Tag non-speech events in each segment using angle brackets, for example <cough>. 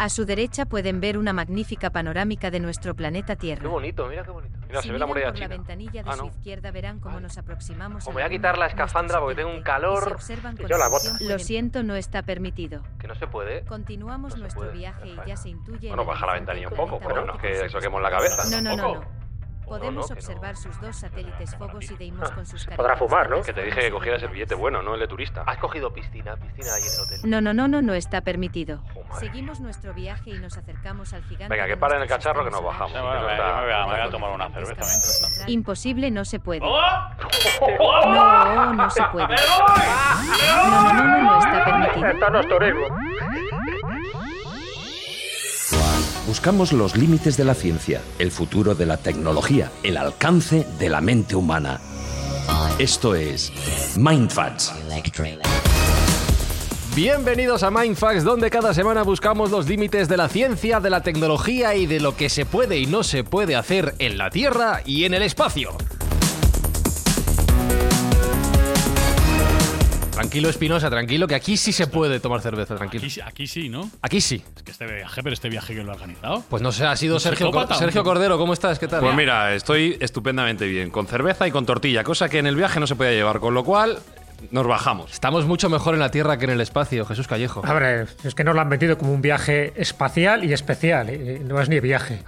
A su derecha pueden ver una magnífica panorámica de nuestro planeta Tierra. Qué bonito, mira qué bonito. Mira, si se ve la miran muralla por china. la ventanilla de Ah, su no. izquierda verán cómo nos aproximamos O a me voy a quitar la escafandra porque tengo un calor. Y se con yo la bota. Lo siento, no está permitido. Que no se puede. Continuamos No se nuestro puede, viaje y ya se intuye. Bueno, baja la ventanilla un poco, pero no es que soquemos la cabeza. No, no, no, Tampoco. No. No, no, Podemos que no. observar sus dos satélites Phobos y Deimos con sus Podrá fumar, ¿no? Que te dije que cogieras el billete bueno, no el de turista. Has cogido piscina, piscina ahí en el hotel. No, no, no, no, no está permitido. Madre Seguimos nuestro viaje y nos acercamos al gigante. Venga, que paren el cacharro que nos bajamos. Sí, bueno, yo me voy a- me voy a tomar una cerveza centrales. Imposible, no se puede. ¡Oh! No, no se puede. No, no, no, no, no está permitido. Esto no es turismo. Buscamos los límites de la ciencia, el futuro de la tecnología, el alcance de la mente humana. Esto es Mindfacts. Bienvenidos a Mindfax, donde cada semana buscamos los límites de la ciencia, de la tecnología y de lo que se puede y no se puede hacer en la Tierra y en el espacio. Tranquilo, Espinosa, tranquilo, que aquí sí se puede tomar cerveza, tranquilo. Aquí, sí- aquí sí, ¿no? Aquí sí. Es que este viaje, pero este viaje que lo ha organizado. Pues no sé, ha sido ¿Un Sergio? Sergio Cordero, ¿cómo estás? ¿Qué tal? Pues mira, estoy estupendamente bien, con cerveza y con tortilla, cosa que en el viaje no se podía llevar, con lo cual nos bajamos. Estamos mucho mejor en la Tierra que en el espacio, Jesús Callejo. A ver, es que nos lo han metido como un viaje espacial y especial. eh, No es ni viaje.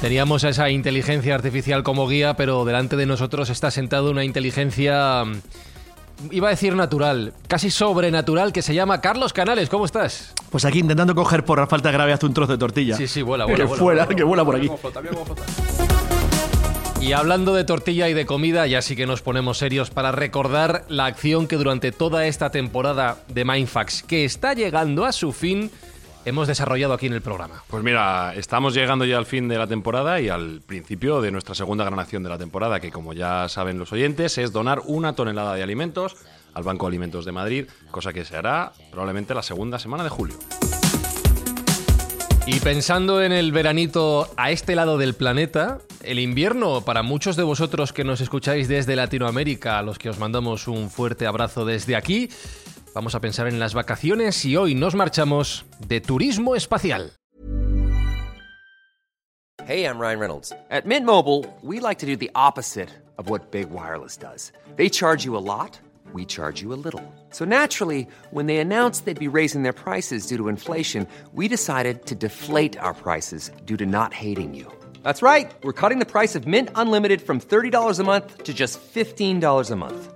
Teníamos a esa inteligencia artificial como guía, pero delante de nosotros está sentado una inteligencia. mm, Iba a decir natural, casi sobrenatural, que se llama Carlos Canales. ¿Cómo estás? Pues aquí intentando coger por la falta grave hace un trozo de tortilla. Sí, sí, vuela, <laughs> Que vuela. vuela, vuela, vuela, que vuela por aquí. Y hablando de tortilla y de comida, ya sí que nos ponemos serios para recordar la acción que durante toda esta temporada de Mindfax, que está llegando a su fin, hemos desarrollado aquí en el programa. Pues mira, estamos llegando ya al fin de la temporada y al principio de nuestra segunda gran acción de la temporada, que como ya saben los oyentes, es donar una tonelada de alimentos al Banco de Alimentos de Madrid, cosa que se hará probablemente la segunda semana de julio. Y pensando en el veranito a este lado del planeta, el invierno para muchos de vosotros que nos escucháis desde Latinoamérica, a los que os mandamos un fuerte abrazo desde aquí, vamos a pensar en las vacaciones y hoy nos marchamos de turismo espacial. Hey, I'm Ryan Reynolds. At Mint Mobile, we like to do the opposite of what Big Wireless does. They charge you a lot, we charge you a little. So naturally, when they announced they'd be raising their prices due to inflation, we decided to deflate our prices due to not hating you. That's right. We're cutting the price of Mint Unlimited from $30 a month to just $15 a month.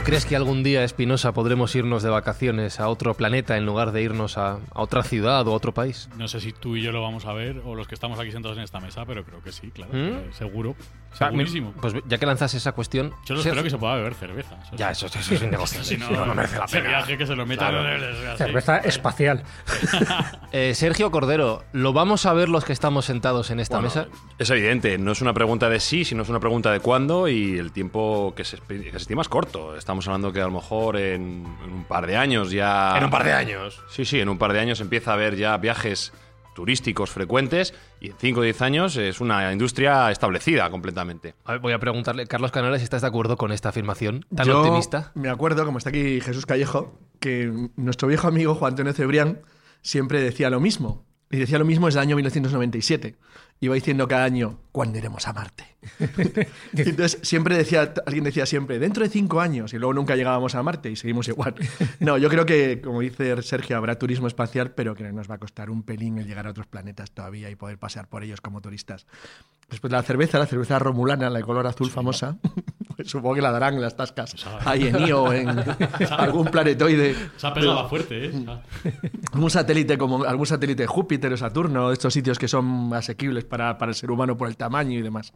¿Tú crees que algún día, Espinosa, podremos irnos de vacaciones a otro planeta en lugar de irnos a, a otra ciudad o a otro país? No sé si tú y yo lo vamos a ver o los que estamos aquí sentados en esta mesa, pero creo que sí, claro. ¿Mm? eh, Seguro. Ah, Segurísimo. Pues ya que lanzas esa cuestión... Yo no Ser- espero que se pueda beber cerveza. eso Ya, eso, eso es innegociable. <laughs> Si no, merece la pena. viaje que se lo metan Cerveza espacial. <laughs> Eh, Sergio Cordero, ¿lo vamos a ver los que estamos sentados en esta Bueno, mesa? Es evidente, no es una pregunta de sí, sino es una pregunta de cuándo y el tiempo que se, que se estima es corto. Estamos hablando que a lo mejor en, en un par de años ya... En un par de años. Sí, sí, en un par de años empieza a haber ya viajes turísticos frecuentes y en 5 o 10 años es una industria establecida completamente. A ver, voy a preguntarle, Carlos Canales, si estás de acuerdo con esta afirmación tan Yo optimista. me acuerdo, como está aquí Jesús Callejo, que nuestro viejo amigo Juan Antonio Cebrián siempre decía lo mismo. Y decía lo mismo desde el año 1997. Iba diciendo cada año, ¿cuándo iremos a Marte? <laughs> Y Entonces siempre decía, alguien decía siempre, dentro de cinco años, y luego nunca llegábamos a Marte y seguimos igual. No, yo creo que, como dice Sergio, habrá turismo espacial, pero que nos va a costar un pelín el llegar a otros planetas todavía y poder pasear por ellos como turistas. Después la cerveza, la cerveza romulana, la de color azul famosa, <laughs> pues supongo que la darán en las tascas ahí en Io o en <laughs> algún planetoide. Se ha pegado fuerte, ¿eh? algún satélite como algún satélite de Júpiter o Saturno, estos sitios que son asequibles para, para el ser humano por el tamaño y demás.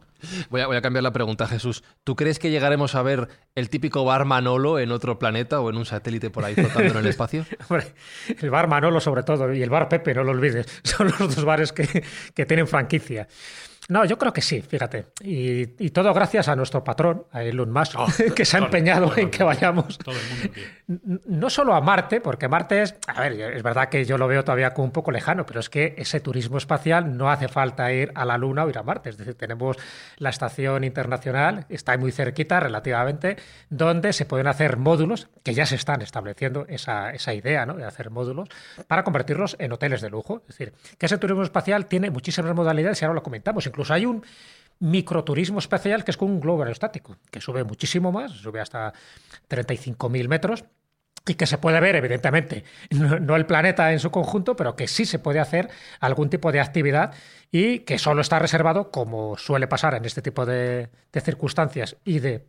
Voy a, voy a cambiar la pregunta, Jesús. ¿Tú crees que llegaremos a ver el típico bar Manolo en otro planeta o en un satélite por ahí flotando en el espacio? <laughs> Hombre, el bar Manolo sobre todo y el bar Pepe, no lo olvides, son los dos bares que, que tienen franquicia. No, yo creo que sí, fíjate. Y, y todo gracias a nuestro patrón, a Elon Musk, Oh, <laughs> que se ha todo- empeñado todo en que vayamos Todo el mundo, no solo a Marte, porque Marte es, a ver, es verdad que yo lo veo todavía como un poco lejano, pero es que ese turismo espacial no hace falta ir a la Luna o ir a Marte. Es decir, tenemos la estación internacional, está muy cerquita relativamente, donde se pueden hacer módulos, que ya se están estableciendo esa, esa idea ¿no? de hacer módulos, para convertirlos en hoteles de lujo. Es decir, que ese turismo espacial tiene muchísimas modalidades y ahora lo comentamos. Incluso hay un microturismo espacial que es con un globo aerostático, que sube muchísimo más, sube hasta 35.000 metros y que se puede ver, evidentemente, no, el planeta en su conjunto, pero que sí se puede hacer algún tipo de actividad y que solo está reservado, como suele pasar en este tipo de circunstancias y de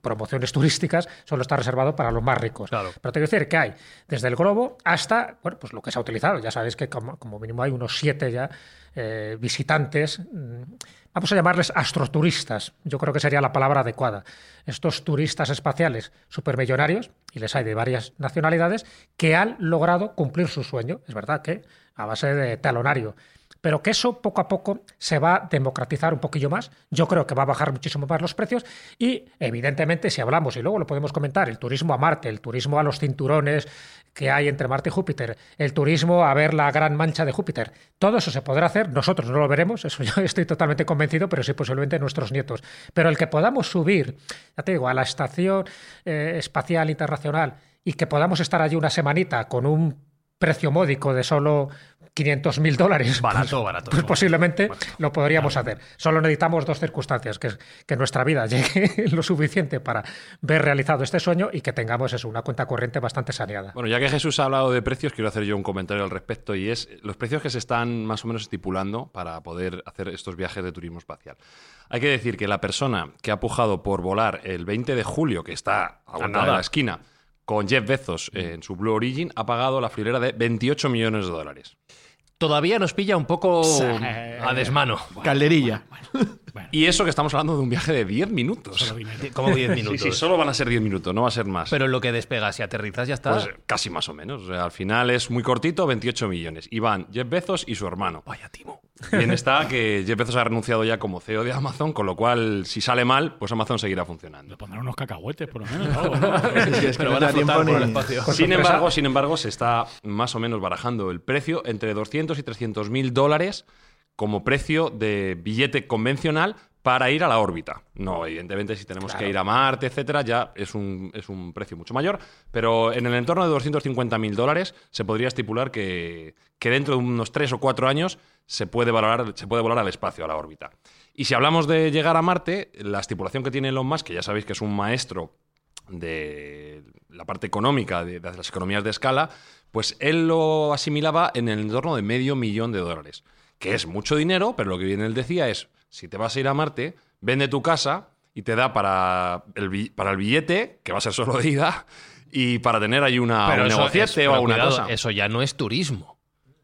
promociones turísticas, solo está reservado para los más ricos. Claro. Pero tengo que decir que hay desde el globo hasta, bueno, pues lo que se ha utilizado. Ya sabéis que como, como mínimo hay unos siete ya eh, visitantes, mm, vamos a llamarles astroturistas, yo creo que sería la palabra adecuada. Estos turistas espaciales supermillonarios, y les hay de varias nacionalidades, que han logrado cumplir su sueño. Es verdad que a base de talonario. Pero que eso poco a poco se va a democratizar un poquillo más. Yo creo que va a bajar muchísimo más los precios. Y evidentemente, si hablamos, y luego lo podemos comentar, el turismo a Marte, el turismo a los cinturones que hay entre Marte y Júpiter, el turismo a ver la gran mancha de Júpiter, todo eso se podrá hacer. Nosotros no lo veremos, eso yo <laughs> estoy totalmente convencido, pero sí posiblemente nuestros nietos. Pero el que podamos subir, ya te digo, a la Estación eh, Espacial Internacional y que podamos estar allí una semanita con un precio módico de solo 500 mil dólares. Barato, pues- barato. Pues posiblemente lo podríamos hacer. Solo necesitamos dos circunstancias, que es que nuestra vida llegue <laughs> lo suficiente para ver realizado este sueño y que tengamos eso, una cuenta corriente bastante saneada. Bueno, ya que Jesús ha hablado de precios, quiero hacer yo un comentario al respecto y es los precios que se están más o menos estipulando para poder hacer estos viajes de turismo espacial. Hay que decir que la persona que ha pujado por volar el 20 de julio, que está a de la esquina, con Jeff Bezos en su Blue Origin, ha pagado la friolera de 28 millones de dólares. Todavía nos pilla un poco a desmano. Calderilla. Y eso que estamos hablando de un viaje de 10 minutos. <laughs> Como 10 Sí, minutos. sí, solo van a ser 10 minutos, no va a ser más. Pero en lo que despegas y aterrizas ya está. Pues casi más o menos. O sea, al final es muy cortito, 28 millones. Y van Jeff Bezos y su hermano. Vaya timo. Bien está <laughs> que Jeff Bezos ha renunciado ya como CEO de Amazon, con lo cual, si sale mal, pues Amazon seguirá funcionando. Le pondrán unos cacahuetes, por lo menos. <laughs> algo, ¿no? Sí, es que Pero van a por el espacio. Sin embargo, sin embargo, se está más o menos barajando el precio entre 200 y 300 mil dólares como precio de billete convencional para ir a la órbita. No, evidentemente, si tenemos que ir a Marte, etcétera, ya es un, es un precio mucho mayor. Pero en el entorno de 250 mil dólares se podría estipular que, que dentro de unos 3 o 4 años se puede, valorar, se puede volar al espacio, a la órbita. Y si hablamos de llegar a Marte, la estipulación que tiene Elon Musk, que ya sabéis que es un maestro de la parte económica, de, de las economías de escala, pues él lo asimilaba en el entorno de medio millón de dólares, que es mucho dinero, pero lo que bien él decía es, si te vas a ir a Marte, vende tu casa y te da para el, para el billete, que va a ser solo de ida, y para tener ahí una, un eso negociete es- o pero cuidado, cosa. Eso ya no es turismo.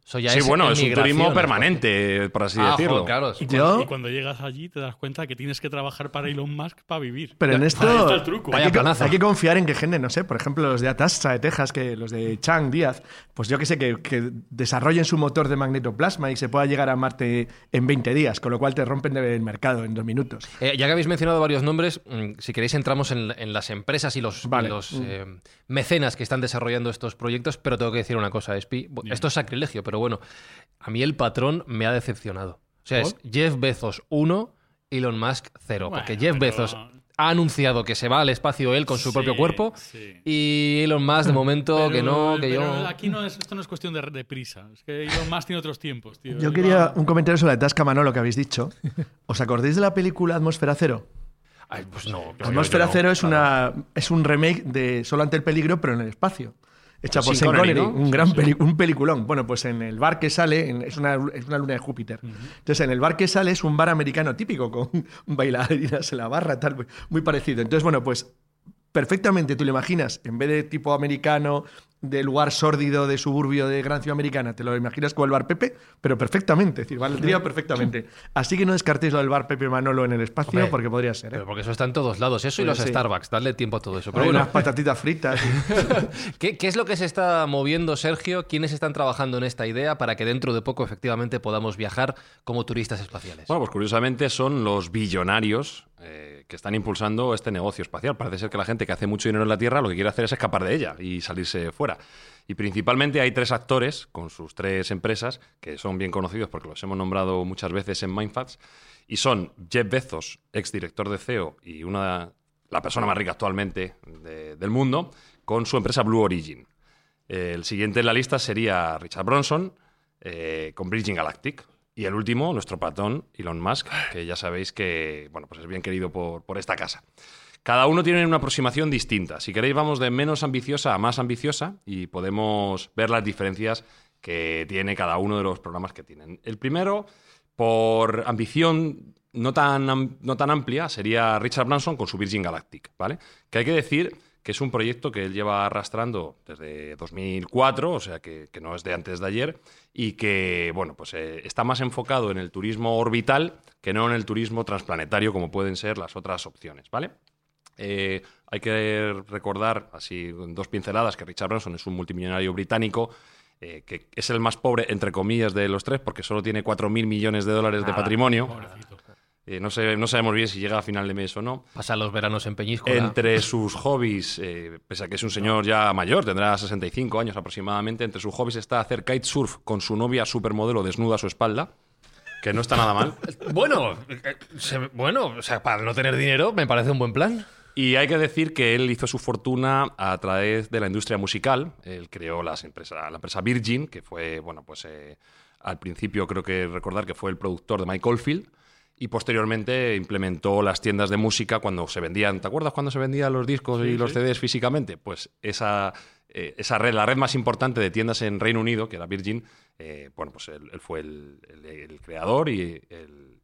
Eso ya sí, es bueno, es un turismo permanente, por así Ah, decirlo. joder, claro. Y Yo- cuando, y cuando llegas allí te das cuenta que tienes que trabajar para Elon Musk para vivir. Pero en esto está el truco. Hay, que, planazo. hay que confiar en que gente, no sé, por ejemplo, los de Atasta de Texas, que los de Chang Díaz, pues yo que sé, que, que desarrollen su motor de magnetoplasma y se pueda llegar a Marte en 20 días, con lo cual te rompen el mercado en dos minutos. Eh, ya que habéis mencionado varios nombres, mm, si queréis entramos en, en las empresas y los, Vale. y los, Mm. eh, mecenas que están desarrollando estos proyectos, pero tengo que decir una cosa, Espi. Esto es sacrilegio, pero bueno, a mí el patrón me ha decepcionado. O sea, es Jeff Bezos 1 Elon Musk cero. Bueno, porque Jeff pero- Bezos ha anunciado que se va al espacio él con su Sí, propio cuerpo. sí. Y Elon Musk, de momento, Pero- que no, que pero yo. Aquí no es, esto no es cuestión de, de prisa. Es que Elon Musk tiene otros tiempos, tío. Yo quería un comentario sobre la Tasca Manolo que habéis dicho. ¿Os acordáis de la película Atmósfera Cero? Ay, pues no. Atmósfera yo no, Cero es, una, es un remake de Solo ante el peligro, pero en el espacio. Hecha por Sean Connery, ¿no? un gran peli- un peliculón. Bueno, pues en el bar que sale, en- es, una, es una luna de Júpiter. Entonces, en el bar que sale es un bar americano típico, con <laughs> bailarinas en la barra, tal, muy, muy parecido. Entonces, bueno, pues perfectamente tú lo imaginas, en vez de tipo americano, de lugar sórdido, de suburbio de gran ciudad americana, te lo imaginas como el bar Pepe, pero perfectamente, es decir, valdría perfectamente. Así que no descartéis lo del bar Pepe Manolo en el espacio, Hombre, porque podría ser. ¿eh? Pero porque eso está en todos lados. Eso y los sí. Starbucks. Darle tiempo a todo eso. Pero Hay bueno, unas patatitas fritas. <laughs> ¿qué, qué es lo que se está moviendo, Sergio? ¿Quiénes están trabajando en esta idea para que dentro de poco efectivamente podamos viajar como turistas espaciales? Bueno, pues curiosamente son los billonarios eh, que están impulsando este negocio espacial. Parece ser que la gente que hace mucho dinero en la Tierra lo que quiere hacer es escapar de ella y salirse fuera. Y principalmente hay tres actores con sus tres empresas que son bien conocidos porque los hemos nombrado muchas veces en Mindfacts. Y son Jeff Bezos, exdirector de CEO y una, la persona más rica actualmente de- del mundo, con su empresa Blue Origin. El siguiente en la lista sería Richard Bronson eh, con Virgin Galactic. Y el último, nuestro patón, Elon Musk, que ya sabéis que bueno, pues es bien querido por, por esta casa. Cada uno tiene una aproximación distinta. Si queréis, vamos de menos ambiciosa a más ambiciosa y podemos ver las diferencias que tiene cada uno de los programas que tienen. El primero, por ambición no tan, no tan amplia, sería Richard Branson con su Virgin Galactic, ¿vale? Que hay que decir que es un proyecto que él lleva arrastrando desde 2004, o sea que, que no es de antes de ayer, y que, bueno, pues eh, está más enfocado en el turismo orbital que no en el turismo transplanetario, como pueden ser las otras opciones, ¿vale? Eh, hay que recordar, así en dos pinceladas, que Richard Branson es un multimillonario británico eh, que es el más pobre, entre comillas, de los tres, porque solo tiene 4.000 millones de dólares de patrimonio. Eh, no, sé, no sabemos bien si llega a final de mes o no. Pasa los veranos en Peñíscola. Entre sus hobbies, eh, pese a que es un señor ya mayor, tendrá 65 años aproximadamente, entre sus hobbies está hacer kitesurf con su novia supermodelo desnuda a su espalda, que no está nada mal. <laughs> Bueno, se- bueno, o sea, para no tener dinero me parece un buen plan. Y hay que decir que él hizo su fortuna a través de la industria musical. Él creó las empresa, la empresa Virgin, que fue, bueno, pues eh, al principio creo que recordar que fue el productor de Mike Oldfield. Y posteriormente implementó las tiendas de música cuando se vendían. ¿Te acuerdas cuando se vendían los discos y los CDs físicamente? Pues esa, eh, esa red, la red más importante de tiendas en Reino Unido, que era Virgin, eh, bueno, pues él, él fue el, el- el creador y el,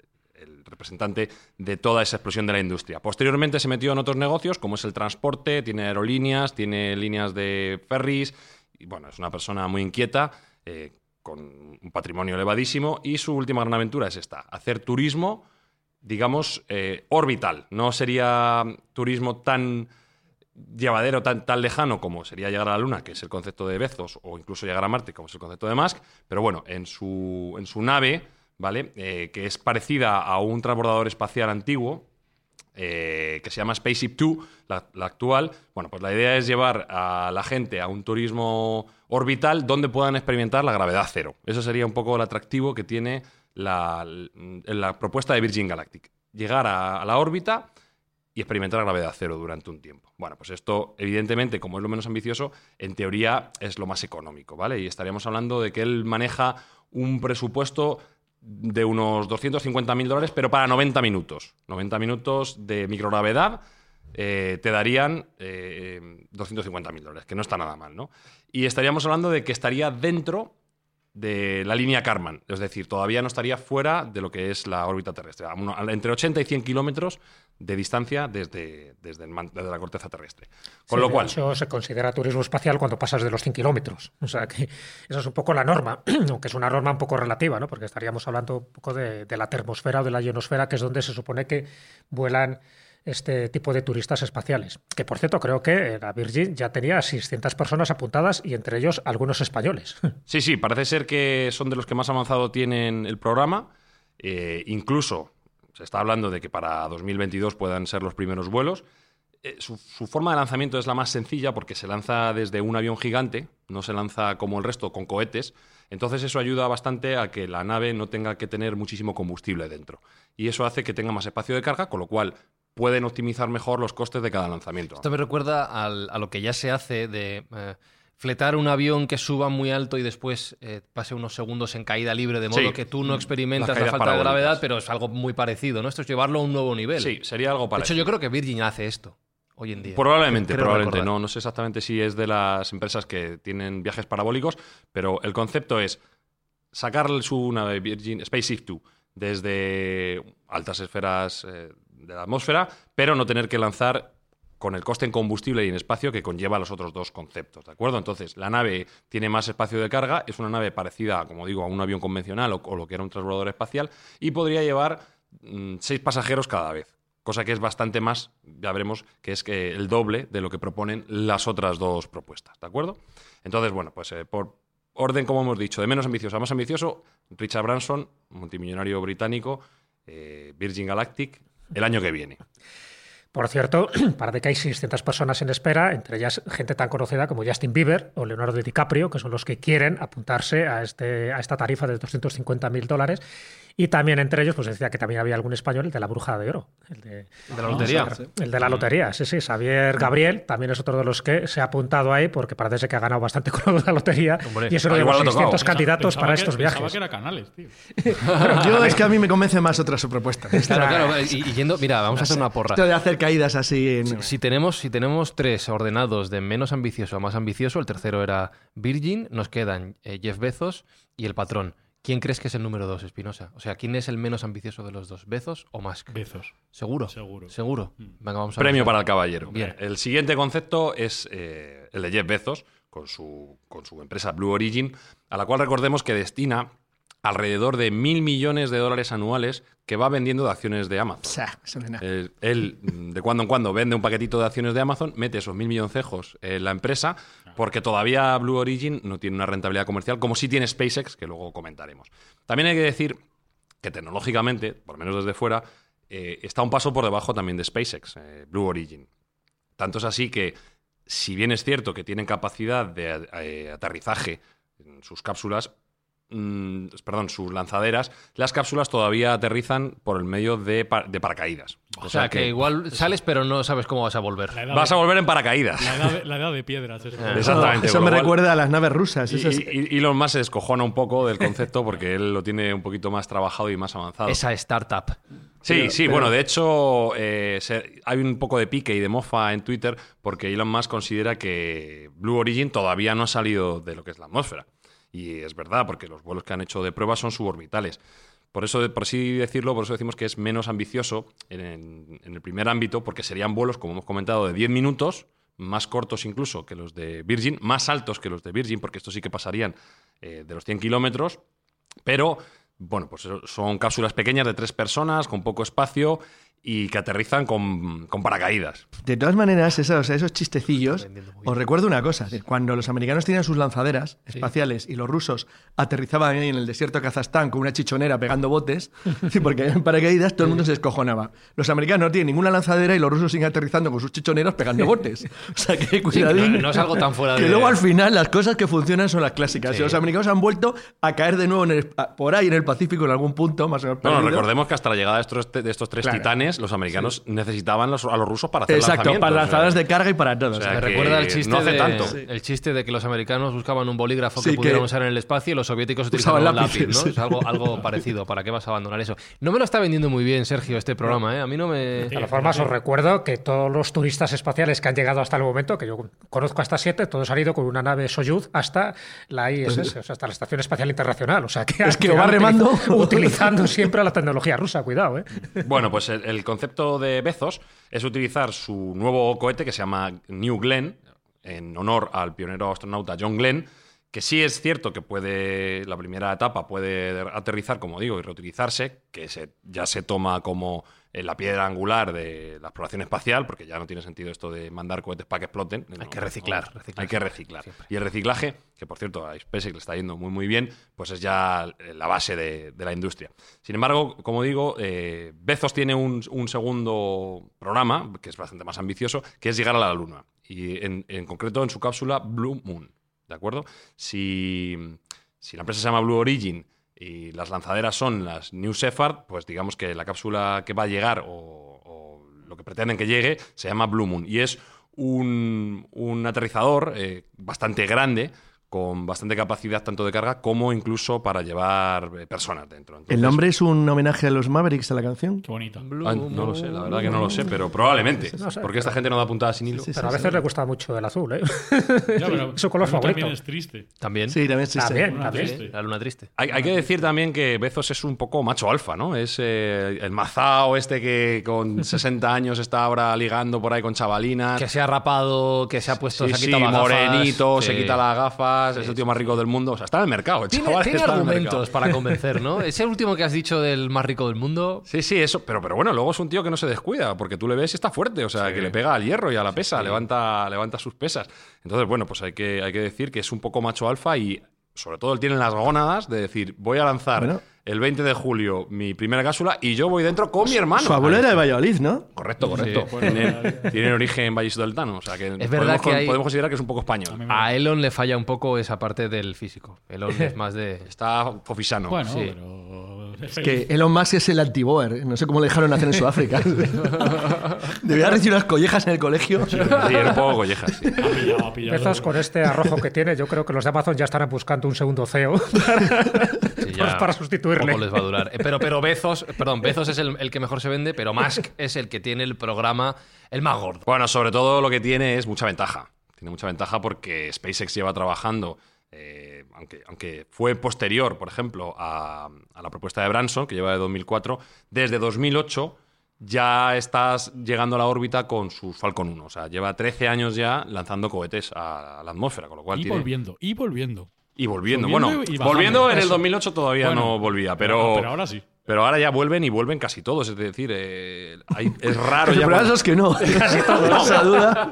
el representante de toda esa explosión de la industria. Posteriormente se metió en otros negocios, como es el transporte, tiene aerolíneas, tiene líneas de ferries, y bueno, es una persona muy inquieta, eh, con un patrimonio elevadísimo, y su última gran aventura es esta, hacer turismo, digamos, eh, orbital. No sería turismo tan llevadero, tan, tan lejano como sería llegar a la Luna, que es el concepto de Bezos, o incluso llegar a Marte, como es el concepto de Musk, pero bueno, en su, en su nave, ¿vale? Eh, que es parecida a un transbordador espacial antiguo, eh, que se llama Spaceship 2, la, actual. Bueno, pues la idea es llevar a la gente a un turismo orbital donde puedan experimentar la gravedad cero. Eso sería un poco el atractivo que tiene la, la propuesta de Virgin Galactic. Llegar a, a la órbita y experimentar la gravedad cero durante un tiempo. Bueno, pues esto, evidentemente, como es lo menos ambicioso, en teoría es lo más económico, ¿vale? Y estaríamos hablando de que él maneja un presupuesto de unos 250.000 dólares, pero para 90 minutos. 90 minutos de microgravedad eh, te darían eh, 250.000 dólares, que no está nada mal, ¿no? Y estaríamos hablando de que estaría dentro de la línea Karman, es decir, todavía no estaría fuera de lo que es la órbita terrestre, uno- entre 80 y 100 kilómetros de distancia desde, desde, el desde la corteza terrestre. Con Sí, lo de cual, hecho, se considera turismo espacial cuando pasas de los 100 kilómetros. O sea que esa es un poco la norma, <clears throat> aunque es una norma un poco relativa, ¿no? Porque estaríamos hablando un poco de, de la termosfera o de la ionosfera, que es donde se supone que vuelan este tipo de turistas espaciales. Que por cierto, creo que la Virgin ya tenía 600 personas apuntadas y entre ellos algunos españoles. <laughs> Sí, sí, parece ser que son de los que más avanzado tienen el programa. Eh, incluso se está hablando de que para 2022 puedan ser los primeros vuelos. Eh, su, su forma de lanzamiento es la más sencilla porque se lanza desde un avión gigante, no se lanza como el resto con cohetes. Entonces eso ayuda bastante a que la nave no tenga que tener muchísimo combustible dentro. Y eso hace que tenga más espacio de carga, con lo cual pueden optimizar mejor los costes de cada lanzamiento. Esto me recuerda al- a lo que ya se hace de eh, fletar un avión que suba muy alto y después eh, pase unos segundos en caída libre, de modo Sí. que tú no experimentas la falta de gravedad, pero es algo muy parecido, ¿no? Esto es llevarlo a un nuevo nivel. Sí, sería algo De parecido. hecho, yo creo que Virgin hace esto hoy en día. Probablemente, probablemente. recordar. No, no sé exactamente si es de las empresas que tienen viajes parabólicos, pero el concepto es sacar su nave Virgin Spaceship 2 desde altas esferas eh, de la atmósfera, pero no tener que lanzar con el coste en combustible y en espacio que conlleva los otros dos conceptos, ¿de acuerdo? Entonces, la nave tiene más espacio de carga, es una nave parecida, como digo, a un avión convencional o, lo que era un transbordador espacial, y podría llevar mm, seis pasajeros cada vez, cosa que es bastante más, ya veremos, que es que el doble de lo que proponen las otras dos propuestas, ¿de acuerdo? Entonces, bueno, pues eh, por orden, como hemos dicho, de menos ambicioso a más ambicioso, Richard Branson, multimillonario británico, eh, Virgin Galactic, el año que viene. Por cierto, <clears throat> parece que hay 600 personas en espera, entre ellas gente tan conocida como Justin Bieber o Leonardo DiCaprio, que son los que quieren apuntarse a, este, a esta tarifa de 250 mil dólares. Y también entre ellos, pues decía que también había algún español, el de la bruja de oro. El de, El de la lotería. El de la lotería, sí, sí. Xavier Gabriel también es otro de los que se ha apuntado ahí porque parece que ha ganado bastante <laughs> con la lotería. Hombre, y es uno de igual los lo tocado. 600 candidatos Pensaba para que- estos pensaba viajes. que era canales, tío. Yo es que a mí me convence más otra su propuesta. Claro, claro. Y, y yendo, mira, vamos a hacer una porra. Esto de hacer caídas así. Si tenemos, si tenemos tres ordenados de menos ambicioso a más ambicioso, el tercero era Virgin, nos quedan eh, Jeff Bezos y el patrón. ¿Quién crees que es el número dos, Espinosa? O sea, ¿quién es el menos ambicioso de los dos? ¿Bezos o Musk? Bezos. ¿Seguro? Seguro. ¿Seguro? Mm. Venga, vamos a Premio ver. para el caballero. Bien. El siguiente concepto es eh, el de Jeff Bezos, con su, con su empresa Blue Origin, a la cual recordemos que destina alrededor de mil millones de dólares anuales que va vendiendo de acciones de Amazon. O sea, eso no es nada. Eh, él, de cuando en cuando, vende un paquetito de acciones de Amazon, mete esos mil milloncejos en la empresa, porque todavía Blue Origin no tiene una rentabilidad comercial, como sí tiene SpaceX, que luego comentaremos. También hay que decir que tecnológicamente, por lo menos desde fuera, eh, está un paso por debajo también de SpaceX, eh, Blue Origin. Tanto es así que, si bien es cierto que tienen capacidad de eh, aterrizaje en sus cápsulas, mm, perdón, sus lanzaderas, las cápsulas todavía aterrizan por el medio de, pa- de paracaídas. O sea, que, igual sales, pero no sabes cómo vas a volver. Vas a volver en paracaídas. la edad de- la edad de piedras. es- Exactamente. Eso me cual- recuerda a las naves rusas. Y, Elon Musk se descojona un poco del concepto porque él lo tiene un poquito más trabajado y más avanzado. Esa startup. Sí, Pero- sí, pero- bueno, de hecho eh, se- hay un poco de pique y de mofa en Twitter porque Elon Musk considera que Blue Origin todavía no ha salido de lo que es la atmósfera. Y es verdad, porque los vuelos que han hecho de prueba son suborbitales. Por eso, por así decirlo, por eso decimos que es menos ambicioso en, el primer ámbito, porque serían vuelos, como hemos comentado, de 10 minutos, más cortos incluso que los de Virgin, más altos que los de Virgin, porque estos sí que pasarían eh, de los 100 kilómetros, pero bueno, pues son cápsulas pequeñas de tres personas, con poco espacio y que aterrizan con, con paracaídas. De todas maneras, esos, esos chistecillos, os recuerdo una cosa, que cuando los americanos tenían sus lanzaderas espaciales y los rusos aterrizaban ahí en el desierto de Kazajstán con una chichonera pegando botes, <laughs> sí, porque en paracaídas todo el mundo se descojonaba. Los americanos no tienen ninguna lanzadera y los rusos siguen aterrizando con sus chichoneros pegando botes. O sea que cuidadín. no- no es algo tan fuera Que de- luego al final las cosas que funcionan son las clásicas. Sí. Y los americanos han vuelto a caer de nuevo en el- por ahí en el Pacífico en algún punto, más o menos Bueno, perdido. recordemos que hasta la llegada de estos, de estos tres Claro. titanes, los americanos necesitaban los- a los rusos para hacer Exacto, para o sea, lanzaderas de carga y para todo. o sea, Me recuerda el chiste, no hace de, tanto. el chiste de que los americanos buscaban un bolígrafo Sí, que pudieran que usar en el espacio y los soviéticos utilizaban un lápiz, lápices, ¿no? sí. Es algo, algo <laughs> parecido. ¿Para qué vas a abandonar eso? No me lo está vendiendo muy bien, Sergio, este programa, ¿eh? A mí no me... De todas formas, os recuerdo que todos los turistas espaciales que han llegado hasta el momento, que yo conozco hasta siete, todos han ido con una nave Soyuz hasta la ISS, o sea, hasta la Estación Espacial Internacional. O sea, que Es que va remando. utiliz- <laughs> Utilizando siempre la tecnología rusa, cuidado, ¿eh? Bueno, pues el, el concepto de Bezos es utilizar su nuevo cohete que se llama New Glenn, en honor al pionero astronauta John Glenn, que sí es cierto que puede, la primera etapa puede aterrizar, como digo, y reutilizarse, que se, ya se toma como eh, la piedra angular de la exploración espacial, porque ya no tiene sentido esto de mandar cohetes para que exploten. Hay que reciclar, reciclar Hay que reciclar. Y el reciclaje, que por cierto a SpaceX le está yendo muy muy bien, pues es ya la base de, de la industria. Sin embargo, como digo, eh, Bezos tiene un, un segundo programa, que es bastante más ambicioso, que es llegar a la Luna. Y en, en concreto en su cápsula Blue Moon. ¿De acuerdo? Si, Si la empresa se llama Blue Origin y las lanzaderas son las New Shepard, pues digamos que la cápsula que va a llegar o, o lo que pretenden que llegue se llama Blue Moon. Y es un, un aterrizador eh, bastante grande con bastante capacidad tanto de carga como incluso para llevar eh, personas dentro. Entonces, ¿El nombre es un homenaje a los Mavericks a la canción? Qué bonito. ah, no lo sé, la verdad que no lo sé, pero probablemente. No sé, porque esta gente no da puntada sin hilo. Sí, sí, Pero a veces sí. le gusta mucho el azul, ¿eh? <laughs> Ya, pero <laughs> Su color favorito. También es triste. También. Sí, también también. triste. La luna triste. Hay, hay que decir también que Bezos es un poco macho alfa, ¿no? Es eh, el mazao este que con <laughs> 60 años está ahora ligando por ahí con chavalinas. Que se ha rapado, que se ha puesto, Sí, se ha sí, quitado morenito, Sí. se quita las gafas, es el tío más rico del mundo. O sea, está en el mercado, Tiene, chaval tiene está en el argumentos mercado. para convencer, ¿no? Ese último que has dicho del más rico del mundo. <laughs> Sí, sí, eso. Pero, pero bueno, luego es un tío que no se descuida, porque tú le ves y está fuerte, o sea, que le pega al hierro y a la pesa, levanta, levanta sus pesas. Entonces, bueno, pues hay que, hay que decir que es un poco macho alfa y sobre todo él tiene las gónadas de decir, voy a lanzar Bueno. El 20 de julio mi primera cápsula y yo voy dentro con mi hermano. Su abuelo era de Valladolid, ¿no? Correcto, correcto. Sí, tiene, tiene origen vallisoletano, o sea que verdad podemos, que hay- podemos considerar que es un poco español. A Elon le falla un poco esa parte del físico. Elon es <laughs> más de. Está fofisano. Bueno, Sí. pero. Es que Elon Musk es el anti-Boer. No sé cómo le dejaron nacer en Sudáfrica. <laughs> Debía recibir unas collejas en el colegio. Sí, un poco colleja, sí. <laughs> Ha pillado, ha pillado. Con este arrojo que tiene, yo creo que los de Amazon ya estarán buscando un segundo CEO Sí, para, para Poco les va a durar. Eh, Pero, pero Bezos, <laughs> perdón, Bezos es el, el que mejor se vende, pero Musk <laughs> es el que tiene el programa el más gordo. Bueno, sobre todo lo que tiene es mucha ventaja. Tiene mucha ventaja porque SpaceX lleva trabajando, eh, aunque, aunque fue posterior, por ejemplo, a, a la propuesta de Branson, que lleva de 2004, desde 2008 ya estás llegando a la órbita con su Falcon 1. O sea, lleva 13 años ya lanzando cohetes a, a la atmósfera, con lo cual Y tiene... volviendo, y volviendo. Y volviendo. Bueno, y volviendo en el Eso. 2008 todavía Bueno, no volvía, pero, pero ahora sí. Pero ahora ya vuelven y vuelven casi todos. Es decir, eh, hay- es raro ya. problema cuando- es que no. <laughs> No. Esa duda.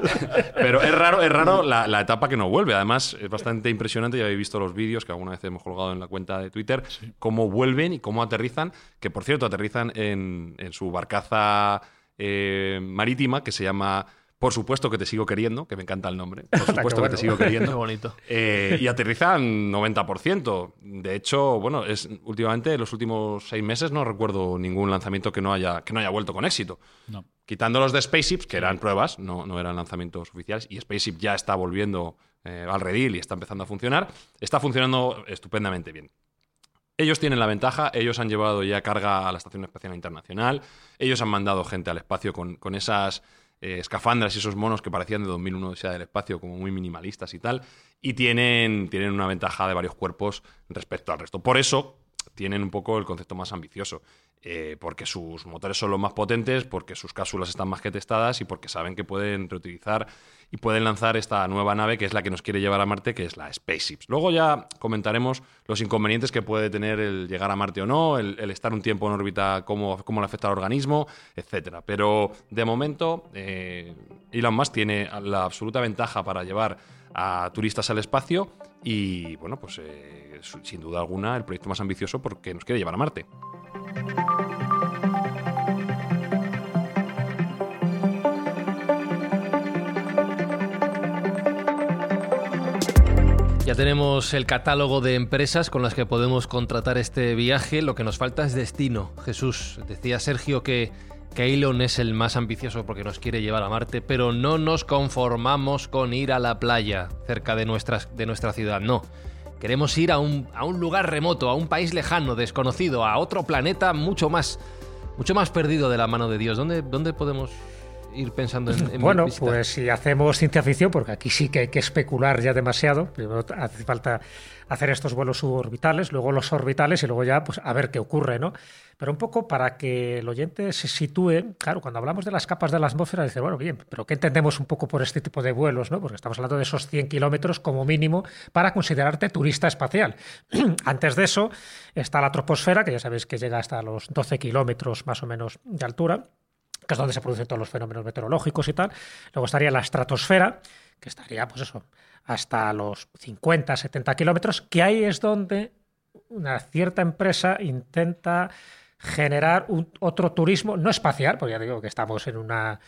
Pero es raro, es raro la, la etapa que no vuelve. Además, es bastante impresionante. Ya habéis visto los vídeos que alguna vez hemos colgado en la cuenta de Twitter. Cómo vuelven y cómo aterrizan. Que por cierto, aterrizan en, en su barcaza eh, marítima que se llama. Por supuesto que te sigo queriendo, que me encanta el nombre. Por <laughs> supuesto que te sigo <laughs> Qué queriendo. bonito. Eh, y aterrizan 90%. De hecho, bueno, es últimamente, los últimos seis meses, no recuerdo ningún lanzamiento que no haya, que no haya vuelto con éxito. No. Quitando los de Spaceships, que eran pruebas, no, no eran lanzamientos oficiales, y Spaceship ya está volviendo eh, al redil y está empezando a funcionar, está funcionando estupendamente bien. Ellos tienen la ventaja, ellos han llevado ya carga a la Estación Espacial Internacional, ellos han mandado gente al espacio con, con esas eh, escafandras y esos monos que parecían de 2001 Odisea del espacio, como muy minimalistas y tal, y tienen, tienen una ventaja de varios cuerpos respecto al resto. Por eso tienen un poco el concepto más ambicioso, eh, porque sus motores son los más potentes, porque sus cápsulas están más que testadas y porque saben que pueden reutilizar y pueden lanzar esta nueva nave que es la que nos quiere llevar a Marte, que es la Spaceships. Luego ya comentaremos los inconvenientes que puede tener el llegar a Marte o no, el, estar un tiempo en órbita, cómo, cómo le afecta al organismo, etcétera. Pero de momento, eh, Elon Musk tiene la absoluta ventaja para llevar a turistas al espacio y, bueno, pues eh, sin duda alguna el proyecto más ambicioso porque nos quiere llevar a Marte. Ya tenemos el catálogo de empresas con las que podemos contratar este viaje. Lo que nos falta es destino. Jesús, decía Sergio que, que Elon es el más ambicioso porque nos quiere llevar a Marte, pero no nos conformamos con ir a la playa cerca de, nuestras, de nuestra ciudad. No. Queremos ir a un, a un lugar remoto, a un país lejano, desconocido, a otro planeta mucho más, mucho más perdido de la mano de Dios. ¿Dónde, dónde podemos ir pensando en, en Bueno, visitar? pues si hacemos ciencia ficción, porque aquí sí que hay que especular ya demasiado, primero hace falta hacer estos vuelos suborbitales, luego los orbitales y luego ya pues a ver qué ocurre, ¿no? Pero un poco para que el oyente se sitúe, claro, cuando hablamos de las capas de la atmósfera, dice, bueno, bien, pero ¿qué entendemos un poco por este tipo de vuelos, ¿no? Porque estamos hablando de esos 100 kilómetros como mínimo para considerarte turista espacial. <clears throat> Antes de eso está la troposfera, que ya sabéis que llega hasta los 12 kilómetros más o menos de altura que es donde se producen todos los fenómenos meteorológicos y tal. Luego estaría la estratosfera, que estaría, pues eso, hasta los 50, 70 kilómetros, que ahí es donde una cierta empresa intenta generar un, otro turismo, no espacial, porque ya digo que estamos en una,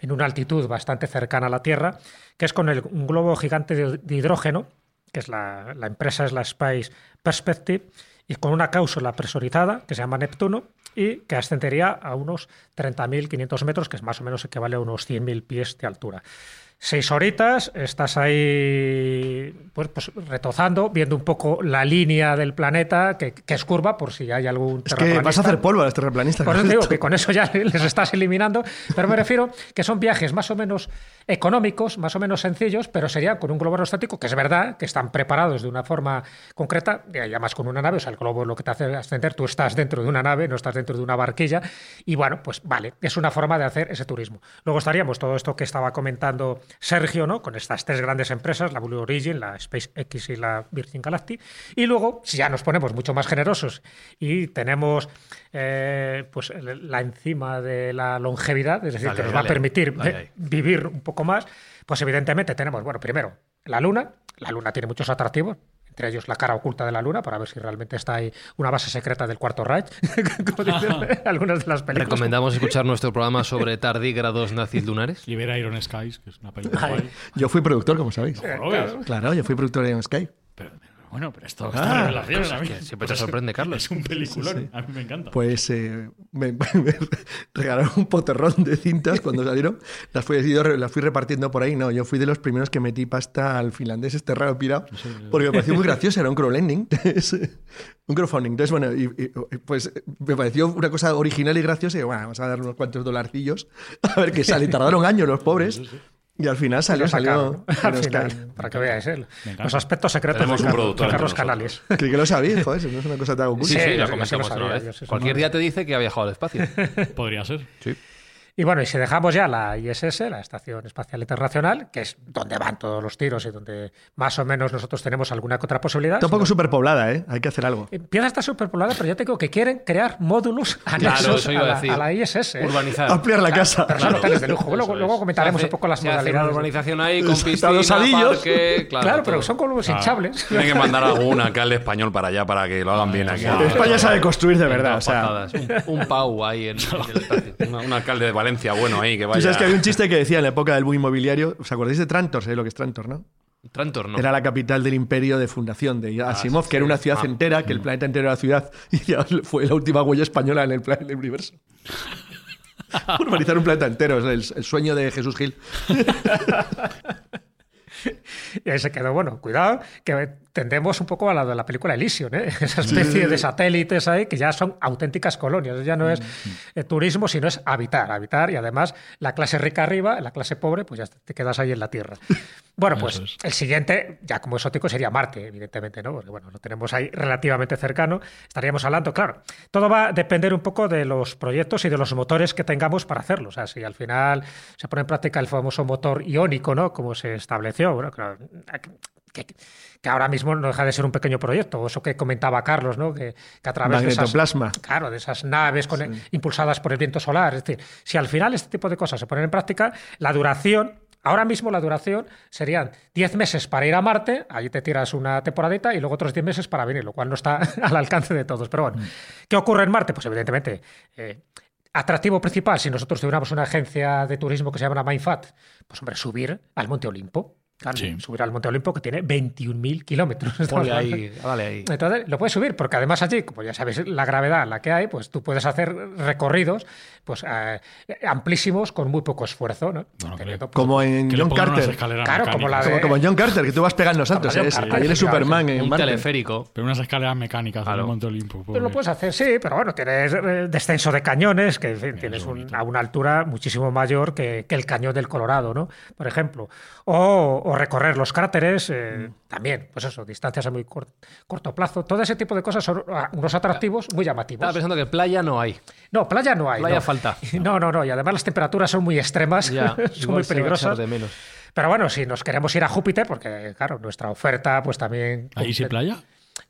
en una altitud bastante cercana a la Tierra, que es con el, un globo gigante de, hidrógeno, que es la, la empresa es la Space Perspective, y con una cápsula presurizada que se llama Neptuno y que ascendería a unos 30.500 metros, que es más o menos equivale a unos 100.000 pies de altura. Seis horitas, estás ahí pues, pues, retozando, viendo un poco la línea del planeta, que, que es curva, por si hay algún Es que vas a hacer polvo a los terraplanistas. Por eso digo que <laughs> con eso ya les estás eliminando, pero me refiero que son viajes más o menos económicos, más o menos sencillos, pero sería con un globo aerostático, que es verdad que están preparados de una forma concreta, y además con una nave, o sea, el globo lo que te hace ascender, tú estás dentro de una nave, no estás dentro de una barquilla, y bueno, pues vale, es una forma de hacer ese turismo. Luego estaríamos todo esto que estaba comentando Sergio, ¿no? Con estas tres grandes empresas, la Blue Origin, la SpaceX y la Virgin Galactic, y luego, si ya nos ponemos mucho más generosos y tenemos eh, pues la encima de la longevidad, es decir, Dale, que nos dale. va a permitir vivir un poco más, pues evidentemente tenemos, bueno, primero, la Luna. La Luna tiene muchos atractivos, entre ellos la cara oculta de la Luna, para ver si realmente está ahí una base secreta del Cuarto Reich, <laughs> como dicen algunas de las películas. Recomendamos escuchar nuestro <laughs> programa sobre tardígrados nazis lunares. Y ver Iron Skies, que es una película Ay. Yo fui productor, como sabéis. Claro, yo fui productor en Sky. Pero, bueno, pero esto Ah, cosas a mí- que siempre te sorprende, Carlos. Es un peliculón. A mí me encanta. Pues eh, me, <laughs> me regalaron un poterrón de cintas cuando salieron. Las fui, las fui repartiendo por ahí. No, yo fui de los primeros que metí pasta al finlandés este raro pirado. Porque me pareció muy <laughs> gracioso. Era un crowdlending. Es, un crowdfunding. Entonces, bueno, y, y, pues me pareció una cosa original y graciosa. Y bueno, vamos a dar unos cuantos dolarcillos <laughs> a ver qué sale. Tardaron años los pobres. Y al final salió, salió. ¿no? Al final, para que veáis ¿eh? los aspectos secretos Tenemos de un Carlos, productor de Carlos entre Canales. <laughs> Creí que lo sabéis, joder, eso no es una cosa tan oculta. Sí, sí, Sí, comentamos lo vez. sí, Cualquier día te dice que ha viajado al espacio. <laughs> Podría ser. Sí. Y bueno, y si dejamos ya la ISS, la Estación Espacial Internacional, que es donde van todos los tiros y donde más o menos nosotros tenemos alguna que otra posibilidad. Está un poco superpoblada, ¿eh? Hay que hacer algo. Empieza a estar superpoblada, pero yo te digo que quieren crear módulos <laughs> anexos eso iba a, a la, a la ISS. ¿eh? Urbanizar. Ampliar la casa. Pero son hoteles de lujo. Luego, luego comentaremos hace- un poco las se hace una modalidades. urbanización ahí con piscina, parque, claro, Claro, pero son globos hinchables. Tiene que mandar algún alcalde español para allá para que lo hagan bien aquí. España sabe construir de verdad. O sea. Un, un pau ahí en, en el espacio. <laughs> Un, un alcalde de Valencia bueno ahí que Tú vaya. sabes que había un chiste que decía en la época del boom inmobiliario, ¿os acordáis de Trantor? ¿Sabéis lo que es Trantor, no? Trantor, ¿no? Era la capital del imperio de fundación de Asimov, sí, que era una ciudad Ah. entera, que el planeta entero era ciudad, <laughs> y ya fue la última huella española en el, plan- en el universo. <laughs> Urbanizar un planeta entero, es el, el sueño de Jesús Gil. Y ahí se quedó, bueno, cuidado, que tendemos un poco a la de la película Elysium, ¿eh? <laughs> esa especie de satélites ahí que ya son auténticas colonias, ya no es eh, turismo, sino es habitar, habitar y además la clase rica arriba, la clase pobre, pues ya te quedas ahí en la Tierra. <laughs> Bueno, pues es. el siguiente, ya como exótico, sería Marte, evidentemente, ¿no? Porque bueno, lo tenemos ahí relativamente cercano. Estaríamos hablando, claro, todo va a depender un poco de los proyectos y de los motores que tengamos para hacerlo. O sea, si al final se pone en práctica el famoso motor iónico, ¿no? Como se estableció, bueno, claro, que, que ahora mismo no deja de ser un pequeño proyecto. Eso que comentaba Carlos, ¿no? Que, que a través de esas, claro, de esas naves con- impulsadas por el viento solar. Es decir, si al final este tipo de cosas se ponen en práctica, la duración, ahora mismo la duración serían 10 meses para ir a Marte, allí te tiras una temporadita y luego otros 10 meses para venir, lo cual no está <laughs> al alcance de todos. Pero bueno, ¿qué ocurre en Marte? Pues evidentemente... eh, Atractivo principal, si nosotros tuviéramos una agencia de turismo que se llama Mindfat, pues hombre, subir al Monte Olimpo. Claro, Sí. subir al Monte Olimpo que tiene 21.000 kilómetros. Hablando. ahí, dale ahí. Entonces lo puedes subir, porque además allí, como ya sabéis la gravedad en la que hay, pues tú puedes hacer recorridos pues eh, amplísimos con muy poco esfuerzo, ¿no? Bueno, Teniendo, pues, Como en John Carter. Claro, como la de- Como, como John Carter, que tú vas pegando saltos. Ahí eres. Superman en Un Marte. teleférico. Pero unas escaleras mecánicas en Claro. el Monte Olimpo. Pobre. lo puedes hacer, sí, pero bueno, tienes eh, descenso de cañones, que en fin, tienes un- a una altura muchísimo mayor que, que el cañón del Colorado, ¿no? Por ejemplo. O, o recorrer los cráteres, eh, también, pues eso, distancias a muy cor- corto plazo. Todo ese tipo de cosas son ah, unos atractivos muy llamativos. Estaba pensando que playa no hay. No, playa no hay. Playa no. falta. <laughs> No, no, no. Y además las temperaturas son muy extremas, Ya, <laughs> son muy peligrosas. de menos. Pero bueno, si nos queremos ir a Júpiter, porque claro, nuestra oferta pues también... ¿Ahí sí playa?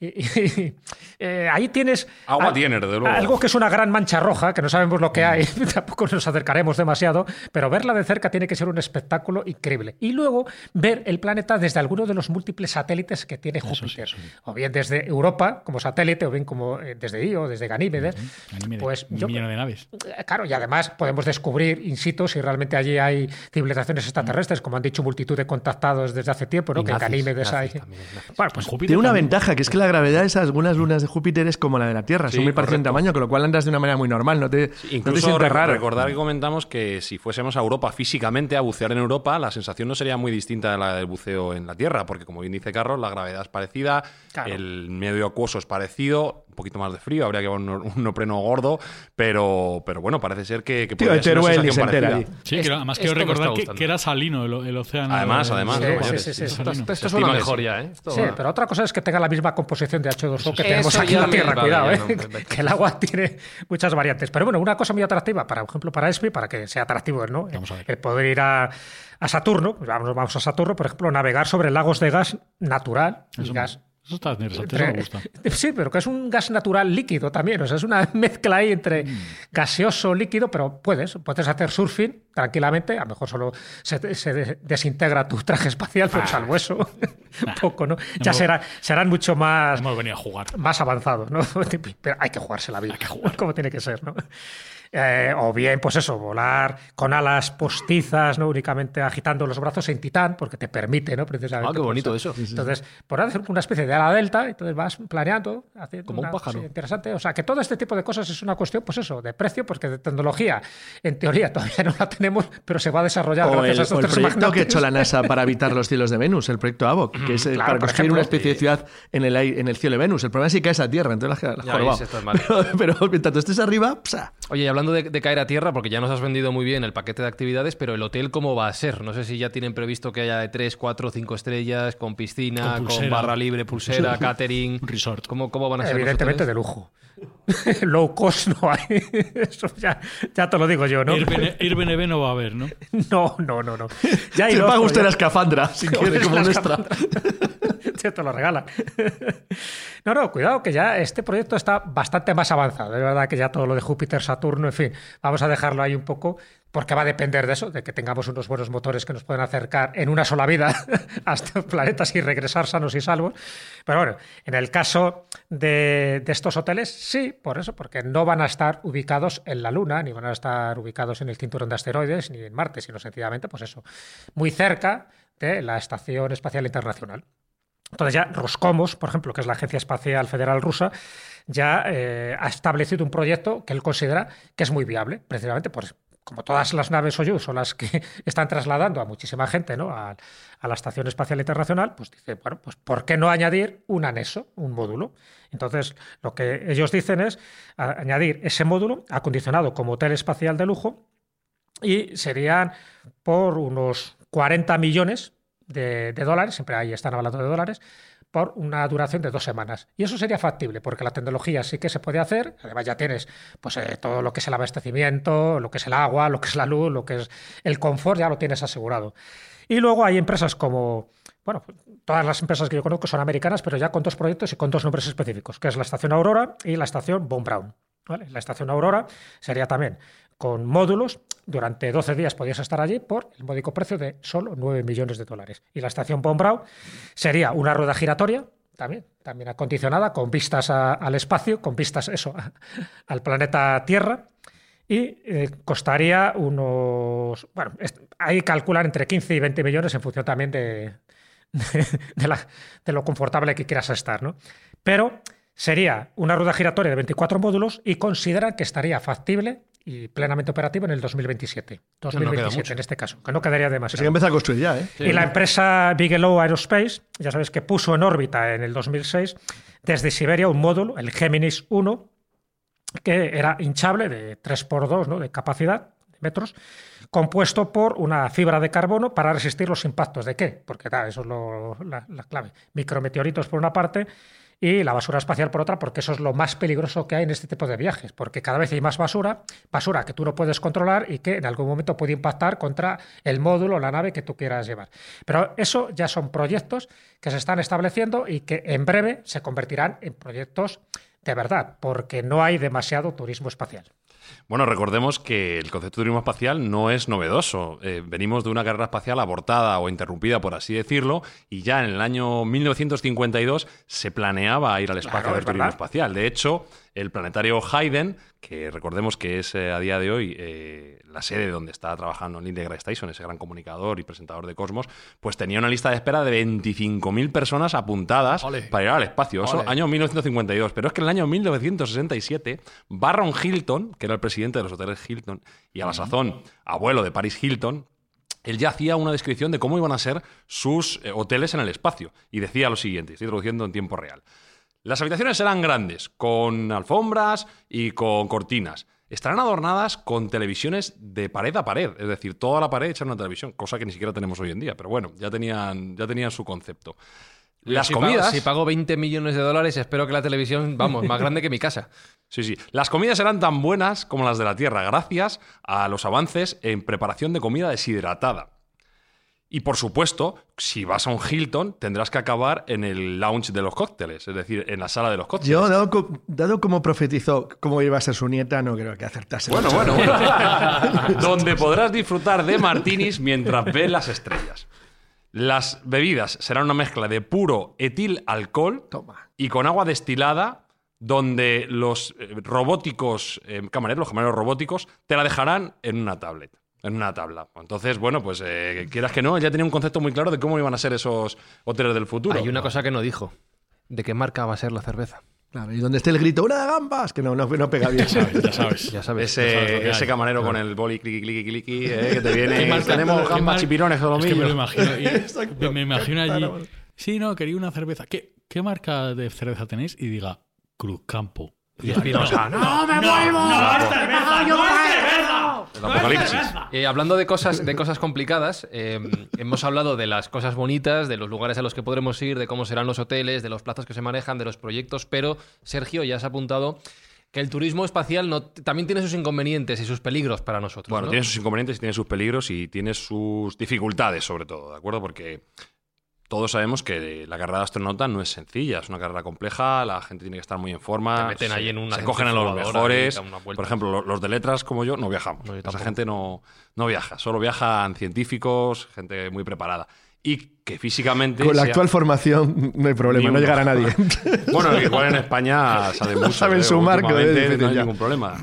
Y, <laughs> y- eh, ahí tienes Agua tiene, desde luego. algo que es una gran mancha roja, que no sabemos lo que hay, <laughs> tampoco nos acercaremos demasiado, pero verla de cerca tiene que ser un espectáculo increíble. Y luego ver el planeta desde alguno de los múltiples satélites que tiene Júpiter, o bien desde Europa como satélite, o bien como eh, desde Io, desde Ganímedes. Ganímedes, Pues un yo- millón de naves. Eh, Claro, y además podemos descubrir in situ si realmente allí hay civilizaciones extraterrestres, como han dicho multitud de contactados desde hace tiempo, ¿no? Y que en nazis, Ganímedes hay. también. Bueno, pues Júpiter Tiene una también. ventaja, que es que la gravedad de esas algunas lunas de Júpiter es como la de la Tierra, Sí, son muy parecidas en tamaño, con lo cual andas de una manera muy normal, no te, no te Incluso sientes raro. recordar que comentamos que si fuésemos a Europa físicamente a bucear en Europa, la sensación no sería muy distinta a la del buceo en la Tierra, porque como bien dice Carlos, la gravedad es parecida, Claro. el medio acuoso es parecido, un poquito más de frío, habría que llevar un, un gordo, pero, pero bueno, parece ser que, que Tío, podría ser una sensación parecida. Sí, Es- que además esto quiero recordar que, que era salino el, el océano. Además, además, Sí, sí, sí, sí. es Esto-. Esto Se suena estima mejor eso. ya, ¿eh? Esto- Sí, pero otra cosa es que tenga la misma composición de H2O que tenemos aquí en la Tierra, cuidado, ¿eh? no, <laughs> que el agua tiene muchas variantes. Pero bueno, una cosa muy atractiva, para, por ejemplo, para ESPI, para que sea atractivo, ¿no? Vamos a ver. El poder ir a, a Saturno, pues vamos, vamos a Saturno, por ejemplo, navegar sobre lagos de gas natural y Eso, gas eso está interesante, eso me gusta. Sí, pero que es un gas natural líquido también. O sea, es una <laughs> mezcla ahí entre Mm. gaseoso, líquido, pero puedes, puedes hacer surfing tranquilamente. A lo mejor solo se, se de- desintegra tu <laughs> traje espacial, pero salvo eso, <laughs> poco, ¿no? Ya hemos- será, serán mucho más, Hemos venido a jugar. más avanzados, ¿no? Pero hay que jugarse la vida, como tiene que ser, ¿no? Eh, o bien, pues eso, volar con alas postizas, ¿no? Únicamente agitando los brazos en titán, porque te permite, ¿no? Precisamente. Ah, qué pues, bonito eso. Entonces, por hacer una especie de ala delta, entonces vas planeando, haciendo Como un pájaro. cosa interesante. O sea, que todo este tipo de cosas es una cuestión, pues eso, de precio, porque de tecnología, en teoría, <laughs> todavía no la tenemos, pero se va a desarrollar O gracias el, a estos o el tres proyecto que ha hecho la NASA para habitar los cielos de Venus, el proyecto AVOC, que es eh, claro, para construir una especie de ciudad en el, en el cielo de Venus. El problema es si caes a tierra, entonces la, la Ya jorobado. <laughs> pero mientras tú estés arriba, psa. Oye, y hablando de, de caer a tierra, porque ya nos has vendido muy bien el paquete de actividades, pero el hotel, ¿cómo va a ser? No sé si ya tienen previsto que haya de 3, 4, 5 estrellas, con piscina, Con barra libre, pulsera, <laughs> catering. Resort. ¿Cómo, cómo van a ser los Evidentemente de lujo. <laughs> Low cost no hay. <laughs> Eso ya, ya te lo digo yo, ¿no? Airbnb Airbnb no va a haber, ¿no? <laughs> No, no, no, no. Ya hay paga usted ya- la escafandra, si quiere, como nuestra. Ya te lo regala. No, no, cuidado, que ya este proyecto está bastante más avanzado. Es verdad que ya todo lo de Júpiter, Saturno, en fin, vamos a dejarlo ahí un poco, porque va a depender de eso, de que tengamos unos buenos motores que nos puedan acercar en una sola vida <laughs> a estos planetas y regresar sanos y salvos. Pero bueno, en el caso de, estos hoteles, sí, por eso, porque no van a estar ubicados en la Luna, ni van a estar ubicados en el cinturón de asteroides, ni en Marte, sino sencillamente, pues eso, muy cerca de la Estación Espacial Internacional. Entonces ya Roscomos, por ejemplo, que es la Agencia Espacial Federal Rusa, ya eh, ha establecido un proyecto que él considera que es muy viable, precisamente por como todas las naves Soyuz son las que <laughs> están trasladando a muchísima gente ¿no? a, la Estación Espacial Internacional, pues dice, bueno, pues ¿por qué no añadir un anexo, un módulo? Entonces, lo que ellos dicen es añadir ese módulo acondicionado como hotel espacial de lujo y serían por unos 40 millones de, de dólares, siempre ahí están hablando de dólares, por una duración de dos semanas. Y eso sería factible, porque la tecnología sí que se puede hacer. Además, ya tienes pues, eh, todo lo que es el abastecimiento, lo que es el agua, lo que es la luz, lo que es el confort, ya lo tienes asegurado. Y luego hay empresas como, bueno, todas las empresas que yo conozco son americanas, pero ya con dos proyectos y con dos nombres específicos, que es la estación Aurora y la estación Von Braun. ¿vale? La estación Aurora sería también con módulos. Durante 12 días podías estar allí por el módico precio de solo 9 millones de dólares. Y la estación Von Braun sería una rueda giratoria, también, también acondicionada, con vistas al espacio, con vistas eso, al planeta Tierra. Y eh, costaría unos. Bueno, ahí calculan entre 15 y 20 millones en función también de, <laughs> de lo confortable que quieras estar, ¿no? Pero sería una rueda giratoria de 24 módulos y consideran que estaría factible y plenamente operativo en el 2027. no queda 2027 mucho. en este caso, que no quedaría que demasiado. empieza a construir ya, ¿eh? Y la empresa Bigelow Aerospace, ya sabes que puso en órbita en el 2006 desde Siberia un módulo, el Géminis 1, que era hinchable de 3x2 ¿no? de capacidad de metros, compuesto por una fibra de carbono para resistir los impactos. ¿De qué? Porque tal, eso es lo- la, la clave. Micrometeoritos por una parte y la basura espacial por otra, porque eso es lo más peligroso que hay en este tipo de viajes, porque cada vez hay más basura, basura que tú no puedes controlar y que en algún momento puede impactar contra el módulo o la nave que tú quieras llevar. Pero eso ya son proyectos que se están estableciendo y que en breve se convertirán en proyectos de verdad, porque no hay demasiado turismo espacial. Bueno, recordemos que el concepto de turismo espacial no es novedoso. Eh, venimos de una carrera espacial abortada o interrumpida, por así decirlo, y ya en el año 1952 se planeaba ir al espacio Claro, del turismo verdad. espacial. De hecho, el planetario Hayden, que recordemos que es eh, a día de hoy eh, la sede donde está trabajando Neil deGrasse Tyson, ese gran comunicador y presentador de Cosmos, pues tenía una lista de espera de 25.000 personas apuntadas para ir al espacio. Eso año 1952. Pero es que en el año 1967, Barron Hilton, que era el presidente de los hoteles Hilton y a la sazón abuelo de Paris Hilton, él ya hacía una descripción de cómo iban a ser sus eh, hoteles en el espacio. Y decía lo siguiente, estoy traduciendo en tiempo real. Las habitaciones serán grandes, con alfombras y con cortinas. Estarán adornadas con televisiones de pared a pared, es decir, toda la pared hecha en una televisión, cosa que ni siquiera tenemos hoy en día, pero bueno, ya tenían, ya tenían su concepto. Las si comidas... Pago, si pago 20 millones de dólares, espero que la televisión, vamos, más grande que mi casa. <laughs> Sí, sí. Las comidas serán tan buenas como las de la Tierra, gracias a los avances en preparación de comida deshidratada. Y por supuesto, si vas a un Hilton, tendrás que acabar en el lounge de los cócteles, es decir, en la sala de los cócteles. Yo, dado, co- dado como profetizó cómo iba a ser su nieta, no creo que acertase. Bueno, mucho. bueno, bueno. <laughs> Donde podrás disfrutar de martinis mientras ves las estrellas. Las bebidas serán una mezcla de puro etil alcohol Toma. y con agua destilada, donde los eh, robóticos eh, camareros, los camareros robóticos, te la dejarán en una tablet. En una tabla. Entonces, bueno, pues eh, quieras que no, ya tenía un concepto muy claro de cómo iban a ser esos hoteles del futuro. Hay una cosa que no dijo. ¿De qué marca va a ser la cerveza? Claro, y donde esté el grito, ¡una de gambas! Que no, no, no pega bien. <laughs> ¿sabes? Ya sabes. Ya sabes. Ese, sabes ese camarero con el boli cliqui cliqui cliqui eh, que te <laughs> ¿Qué viene. marca- Tenemos gambas, chipirones, Es que me lo imagino. y- <laughs> Exacto. me imagino allí. Claro. Sí, no, quería una cerveza. ¿Qué, qué marca de cerveza tenéis? Y diga, Cruzcampo. Y Espinosa, ¡No, me vuelvo! ¡No es cerveza! ¡No es cerveza! El apocalipsis. Eh, hablando de cosas, de cosas complicadas, eh, hemos hablado de las cosas bonitas, de los lugares a los que podremos ir, de cómo serán los hoteles, de los plazos que se manejan, de los proyectos, pero Sergio ya has apuntado que el turismo espacial no, también tiene sus inconvenientes y sus peligros para nosotros. Bueno, ¿no? tiene sus inconvenientes, tiene sus peligros y tiene sus dificultades, sobre todo, ¿de acuerdo? Porque todos sabemos que la carrera de astronauta no es sencilla, es una carrera compleja, la gente tiene que estar muy en forma. Te meten se, ahí en una se cogen a los mejores. Por ejemplo, lo- los de letras como yo no viajamos. No, yo Esa gente no, no viaja, solo viajan científicos, gente muy preparada. Y que físicamente. Con la sea- actual formación no hay problema, no llegará <laughs> nadie. Bueno, igual en España sale <laughs> mucho. saben ¿eh? su marco, Últimamente ¿eh? Dicen No hay ningún problema.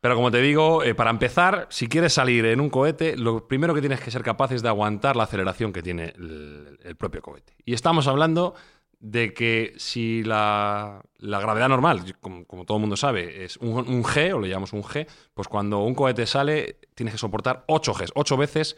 Pero como te digo, eh, para empezar, si quieres salir en un cohete, lo primero que tienes que ser capaz es de aguantar la aceleración que tiene el, propio cohete. Y estamos hablando de que si la, la gravedad normal, como, todo el mundo sabe, es un, un G, o le llamamos un G, pues cuando un cohete sale, tienes que soportar 8 Gs, 8 veces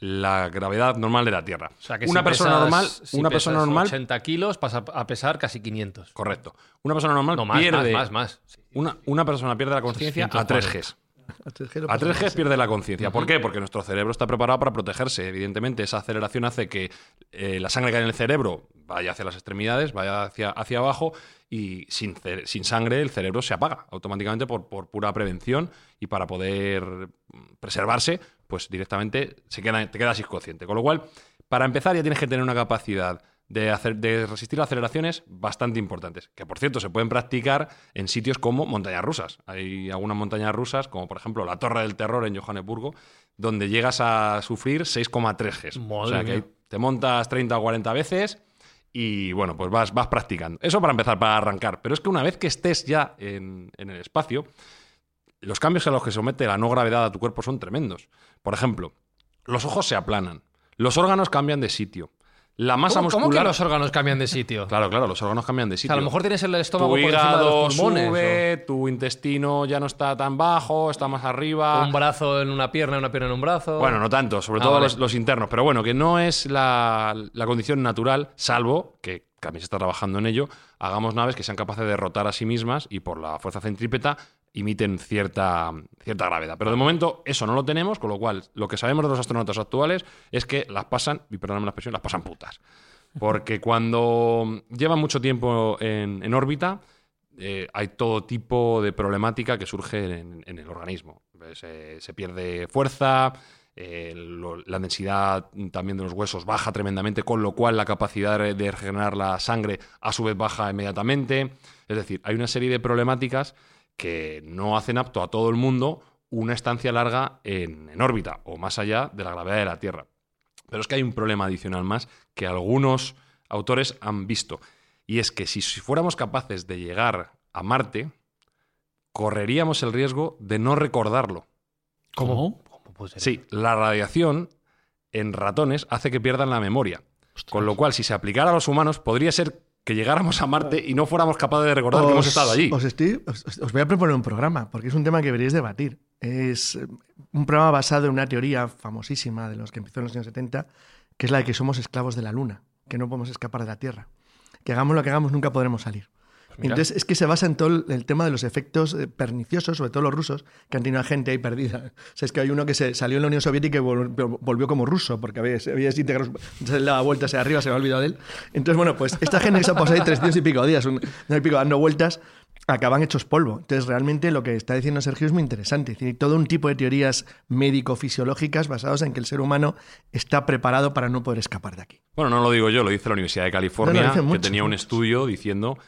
la gravedad normal de la Tierra. O sea, que una si persona pesas- normal, si una persona normal 80 kilos pasa a pesar casi 500. Correcto. Una persona normal No, más, pierde. más, más, más. Sí. Una, una persona pierde la conciencia a 3 Gs. A 3 Gs pierde la conciencia. ¿Por qué? Porque nuestro cerebro está preparado para protegerse. Evidentemente, esa aceleración hace que eh, la sangre que hay en el cerebro vaya hacia las extremidades, vaya hacia, hacia abajo y sin, sin sangre el cerebro se apaga automáticamente por, por pura prevención y para poder preservarse, pues directamente se queda, te quedas inconsciente. Con lo cual, para empezar ya tienes que tener una capacidad de, hacer, de resistir aceleraciones bastante importantes, que por cierto se pueden practicar en sitios como montañas rusas. Hay algunas montañas rusas, como por ejemplo la Torre del Terror en Johannesburgo, donde llegas a sufrir 6,3 Gs. Madre o sea que mía. te montas 30 o 40 veces y bueno, pues vas, vas practicando. Eso para empezar, para arrancar. Pero es que una vez que estés ya en, en el espacio, los cambios a los que se somete la no gravedad a tu cuerpo son tremendos. Por ejemplo, los ojos se aplanan, los órganos cambian de sitio, la masa ¿Cómo, cómo muscular... que los órganos cambian de sitio? <laughs> Claro, claro, los órganos cambian de O sitio. sea, a lo mejor tienes el estómago tu por encima de hígado los pulmones. sube, tu intestino ya no está tan bajo, está más arriba. un brazo en una pierna, una pierna en un brazo. Bueno, no tanto, sobre Ah, todo vale. los, los internos, pero bueno, que no es la, la condición natural, salvo que también se está trabajando en ello, hagamos naves que sean capaces de rotar a sí mismas y por la fuerza centrípeta imiten cierta, cierta gravedad. Pero de momento eso no lo tenemos, con lo cual lo que sabemos de los astronautas actuales es que las pasan, y perdóname la expresión, las pasan putas. Porque cuando llevan mucho tiempo en, en órbita, eh, hay todo tipo de problemática que surge en, el organismo. Se pierde fuerza, eh, lo- la densidad también de los huesos baja tremendamente, con lo cual la capacidad de regenerar la sangre a su vez baja inmediatamente. Es decir, hay una serie de problemáticas que no hacen apto a todo el mundo una estancia larga en, en órbita o más allá de la gravedad de la Tierra. Pero es que hay un problema adicional más que algunos autores han visto. Y es que si, si fuéramos capaces de llegar a Marte, correríamos el riesgo de no recordarlo. ¿Cómo? Sí, la radiación en ratones hace que pierdan la memoria. Con lo cual, si se aplicara a los humanos, podría ser que llegáramos a Marte y no fuéramos capaces de recordar que hemos estado allí. Os, estoy- os- os- os voy a proponer un programa, porque es un tema que deberíais debatir. Es eh, un programa basado en una teoría famosísima de los que empezó en los años 70, que es la de que somos esclavos de la Luna, que no podemos escapar de la Tierra. Que hagamos lo que hagamos, nunca podremos salir. Mira. Entonces, es que se basa en todo el, tema de los efectos eh, perniciosos, sobre todo los rusos, que han tenido a gente ahí perdida. <laughs> O sea, es que hay uno que se salió en la Unión Soviética y vol- vol- volvió como ruso, porque había, había desintegrado, <laughs> le daba vueltas hacia arriba, se me ha olvidado de él. Entonces, bueno, pues esta gente que se ha pasado ahí 300 y pico días, un y pico dando vueltas, acaban hechos polvo. Entonces, realmente lo que está diciendo Sergio es muy interesante. Es decir, todo un tipo de teorías médico-fisiológicas basadas en que el ser humano está preparado para no poder escapar de aquí. Bueno, no lo digo yo, lo dice la Universidad de California, No, que tenía un estudio diciendo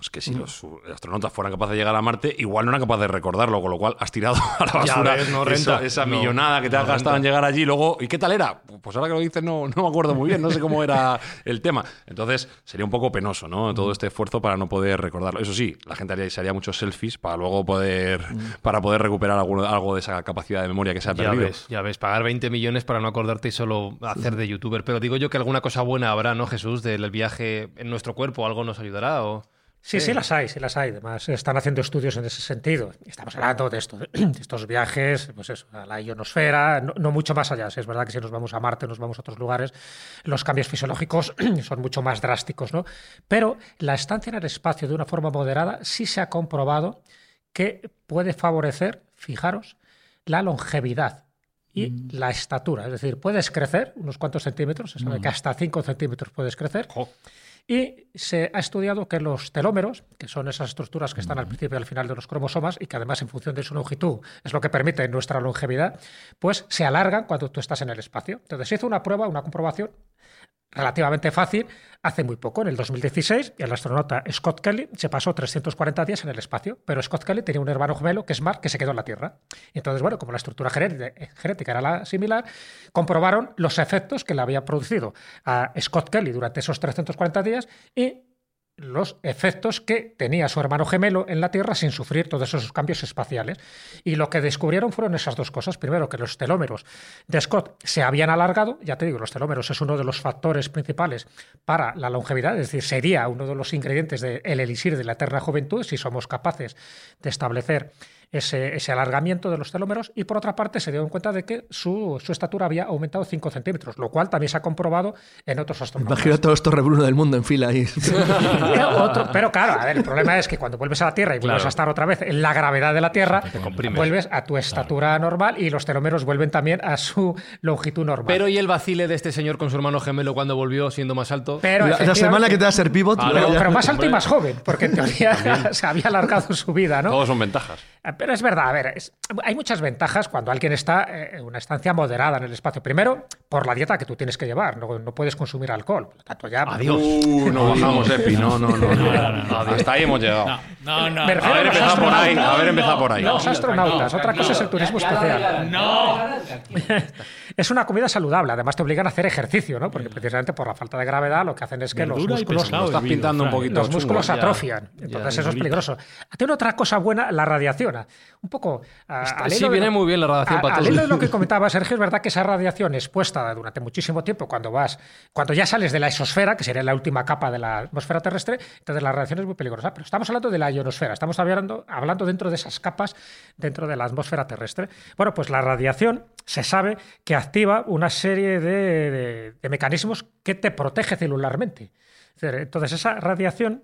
pues que si los astronautas fueran capaces de llegar a Marte, igual no eran capaces de recordarlo, con lo cual has tirado <laughs> a la Ya basura ves, no esa- renta. esa, No, millonada que te no has gastado en llegar allí. Luego, ¿y qué tal era? Pues ahora que lo dices, no, no me acuerdo muy bien, no sé cómo era el tema. Entonces, sería un poco penoso, ¿no? Todo este esfuerzo para no poder recordarlo. Eso sí, la gente haría, se haría muchos selfies para luego poder, para poder recuperar algo de esa capacidad de memoria que se ha Ya perdido. ves, ya ves, pagar 20 millones para no acordarte y solo hacer de youtuber. Pero digo yo que alguna cosa buena habrá, ¿no, Jesús? Del viaje en nuestro cuerpo, ¿algo nos ayudará? O... Sí, sí, las hay, sí las hay. Además, están haciendo estudios en ese sentido. Estamos hablando de, esto, <clears throat> de estos viajes, pues eso, a la ionosfera, no, no mucho más allá. Es verdad que si nos vamos a Marte, nos vamos a otros lugares, los cambios fisiológicos <clears throat> son mucho más drásticos, ¿no? Pero la estancia en el espacio de una forma moderada sí se ha comprobado que puede favorecer, fijaros, la longevidad y la estatura. Es decir, puedes crecer unos cuantos centímetros, se sabe que hasta 5 centímetros puedes crecer. Y se ha estudiado que los telómeros, que son esas estructuras que están al principio y al final de los cromosomas y que además en función de su longitud es lo que permite nuestra longevidad, pues se alargan cuando tú estás en el espacio. Entonces se hizo una prueba, una comprobación relativamente fácil hace muy poco, en el 2016, el astronauta Scott Kelly se pasó 340 días en el espacio, pero Scott Kelly tenía un hermano gemelo, que es Mark, que se quedó en la Tierra. Entonces, bueno, como la estructura genética era la similar, comprobaron los efectos que le había producido a Scott Kelly durante esos 340 días y los efectos que tenía su hermano gemelo en la Tierra sin sufrir todos esos cambios espaciales. Y lo que descubrieron fueron esas dos cosas. Primero, que los telómeros de Scott se habían alargado. Ya te digo, los telómeros es uno de los factores principales para la longevidad, es decir, sería uno de los ingredientes del elixir de la eterna juventud si somos capaces de establecer ese, ese alargamiento de los telómeros. Y por otra parte, se dieron cuenta de que su, su estatura había aumentado 5 centímetros, lo cual también se ha comprobado en otros astronautas. Imagino a todos estos rebrunos del mundo en fila ahí. <laughs> Otro- pero claro, a ver, el problema es que cuando vuelves a la Tierra y vuelves Claro. a estar otra vez en la gravedad de la Tierra, vuelves a tu estatura normal y los telómeros vuelven también a su longitud normal. Pero ¿y el vacile de este señor con su hermano gemelo cuando volvió siendo más alto? Pero la, la semana que te va a ser pivot. Ah, pero, ya- pero más alto y más joven, porque en <laughs> teoría <laughs> se había alargado su vida, ¿no? Todos son ventajas. Eh, Pero es verdad, a ver, es- hay muchas ventajas cuando alguien está eh, en una estancia moderada en el espacio. Primero, por la dieta que tú tienes que llevar, no, no puedes consumir alcohol. Por lo tanto, ya. Adiós. Uh, no bajamos, Epi. No, no, no. no. <laughs> Hasta ahí hemos llegado. No, no. Me refiero Haber empezado por ahí, haber empezado por ahí. Los astronautas, otra cosa es el turismo espacial. No. <laughs> Es una comida saludable, además te obligan a hacer ejercicio, ¿no? Porque precisamente por la falta de gravedad lo que hacen es que los músculos, Estás pintando un poquito los músculos atrofian. Entonces eso es peligroso. Tiene otra cosa buena, la radiación. Un poco... a- Está- al sí, viene lo- muy bien la radiación a- para Al todo. hilo de lo que <laughs> comentaba Sergio, es verdad que esa radiación expuesta durante muchísimo tiempo, cuando vas, cuando ya sales de la exosfera, que sería la última capa de la atmósfera terrestre, entonces la radiación es muy peligrosa. Pero estamos hablando de la ionosfera, estamos hablando, hablando dentro de esas capas dentro de la atmósfera terrestre. Bueno, pues la radiación se sabe que activa una serie de, de- de mecanismos que te protege celularmente. Entonces, esa radiación,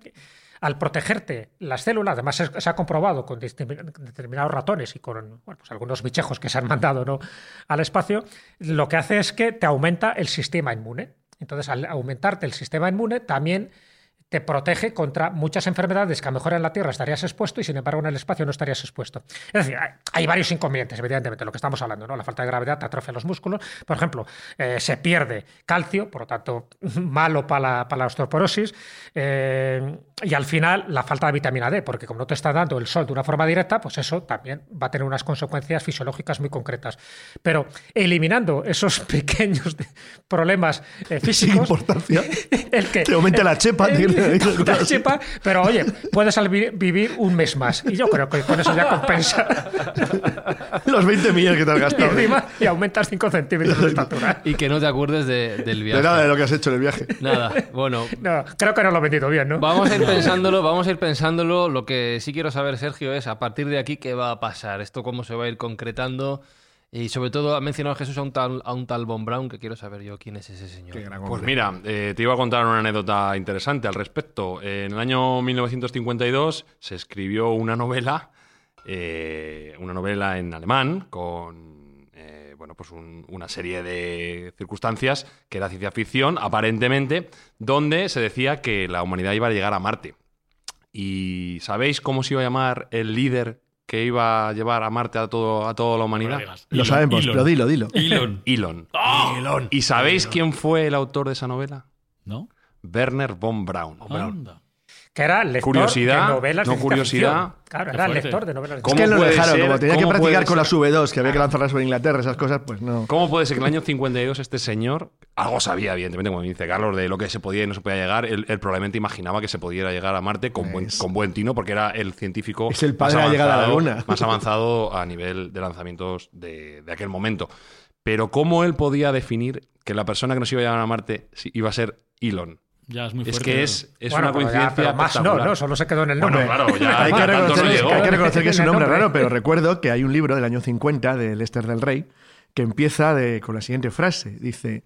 al protegerte las células, además se ha comprobado con determinados ratones y con pues algunos bichejos que se han mandado ¿no? al espacio, lo que hace es que te aumenta el sistema inmune. Entonces, al aumentarte el sistema inmune, también te protege contra muchas enfermedades que a lo mejor en la Tierra estarías expuesto y sin embargo en el espacio no estarías expuesto. Es decir, hay, varios inconvenientes, evidentemente, lo que estamos hablando, ¿no? La falta de gravedad te atrofia los músculos. Por ejemplo, eh, se pierde calcio, por lo tanto, <laughs> malo para la, para la osteoporosis. eh, y al final, la falta de vitamina D, porque como no te está dando el sol de una forma directa, pues eso también va a tener unas consecuencias fisiológicas muy concretas. Pero eliminando esos <laughs> pequeños problemas eh, Sin físicos, importancia. <laughs> el que Te aumenta la chepa. Eh, <laughs> tío. la chepa, pero oye, puedes vivir un mes más. Y yo creo que con eso ya compensa. Los 20 millones que te has Y, gastado. encima, y aumentas 5 centímetros de estatura. Y que no te acuerdes de- del viaje. De nada de lo que has hecho en el viaje. Nada, bueno. No, creo que no lo he vendido bien, ¿no? Vamos a ir pensándolo, vamos a ir pensándolo. Lo que sí quiero saber, Sergio, es a partir de aquí qué va a pasar. Esto cómo se va a ir concretando. Y sobre todo ha mencionado Jesús a un tal, a un tal Von Braun, que quiero saber yo quién es ese señor. Pues mira, eh, te iba a contar una anécdota interesante al respecto. Eh, en el año 1952 se escribió una novela, eh, una novela en alemán con pues un- una serie de circunstancias que era ciencia ficción, aparentemente, donde se decía que la humanidad iba a llegar a Marte. ¿Y sabéis cómo se iba a llamar el líder que iba a llevar a Marte a, todo, a toda la humanidad? Lo sabemos, pero dilo, dilo. Elon. <laughs> Elon. Elon. ¿Y sabéis quién fue el autor de esa novela? ¿No? Werner von Braun. Anda. Que era lector Curiosidad, de novelas no de curiosidad. Claro, era lector de novelas de Es ¿Cómo que lo dejaron, ser? como tenía que ¿Cómo practicar con las ser? V2, que había que lanzarlas sobre Inglaterra, esas cosas, pues no. ¿Cómo puede ser que en el año 52 este señor, algo sabía, evidentemente, como dice Carlos, de lo que se podía y no se podía llegar, él, él probablemente imaginaba que se pudiera llegar a Marte con buen, con buen tino, porque era el científico Es el padre más a la avanzado- Luna. más avanzado a nivel de lanzamientos de, de aquel momento. Pero ¿cómo él podía definir que la persona que nos iba a llegar a Marte iba a ser Elon? Ya es muy Es fuerte. que ¿no? es, es Bueno, una ya- coincidencia más no, no, solo se quedó en el Bueno, nombre. claro, ya <laughs> hay, que no reconocer, llegó. hay que reconocer que es un <laughs> El nombre raro, pero recuerdo que hay un libro del año 50 de Lester del Rey que empieza de- con la siguiente frase. Dice,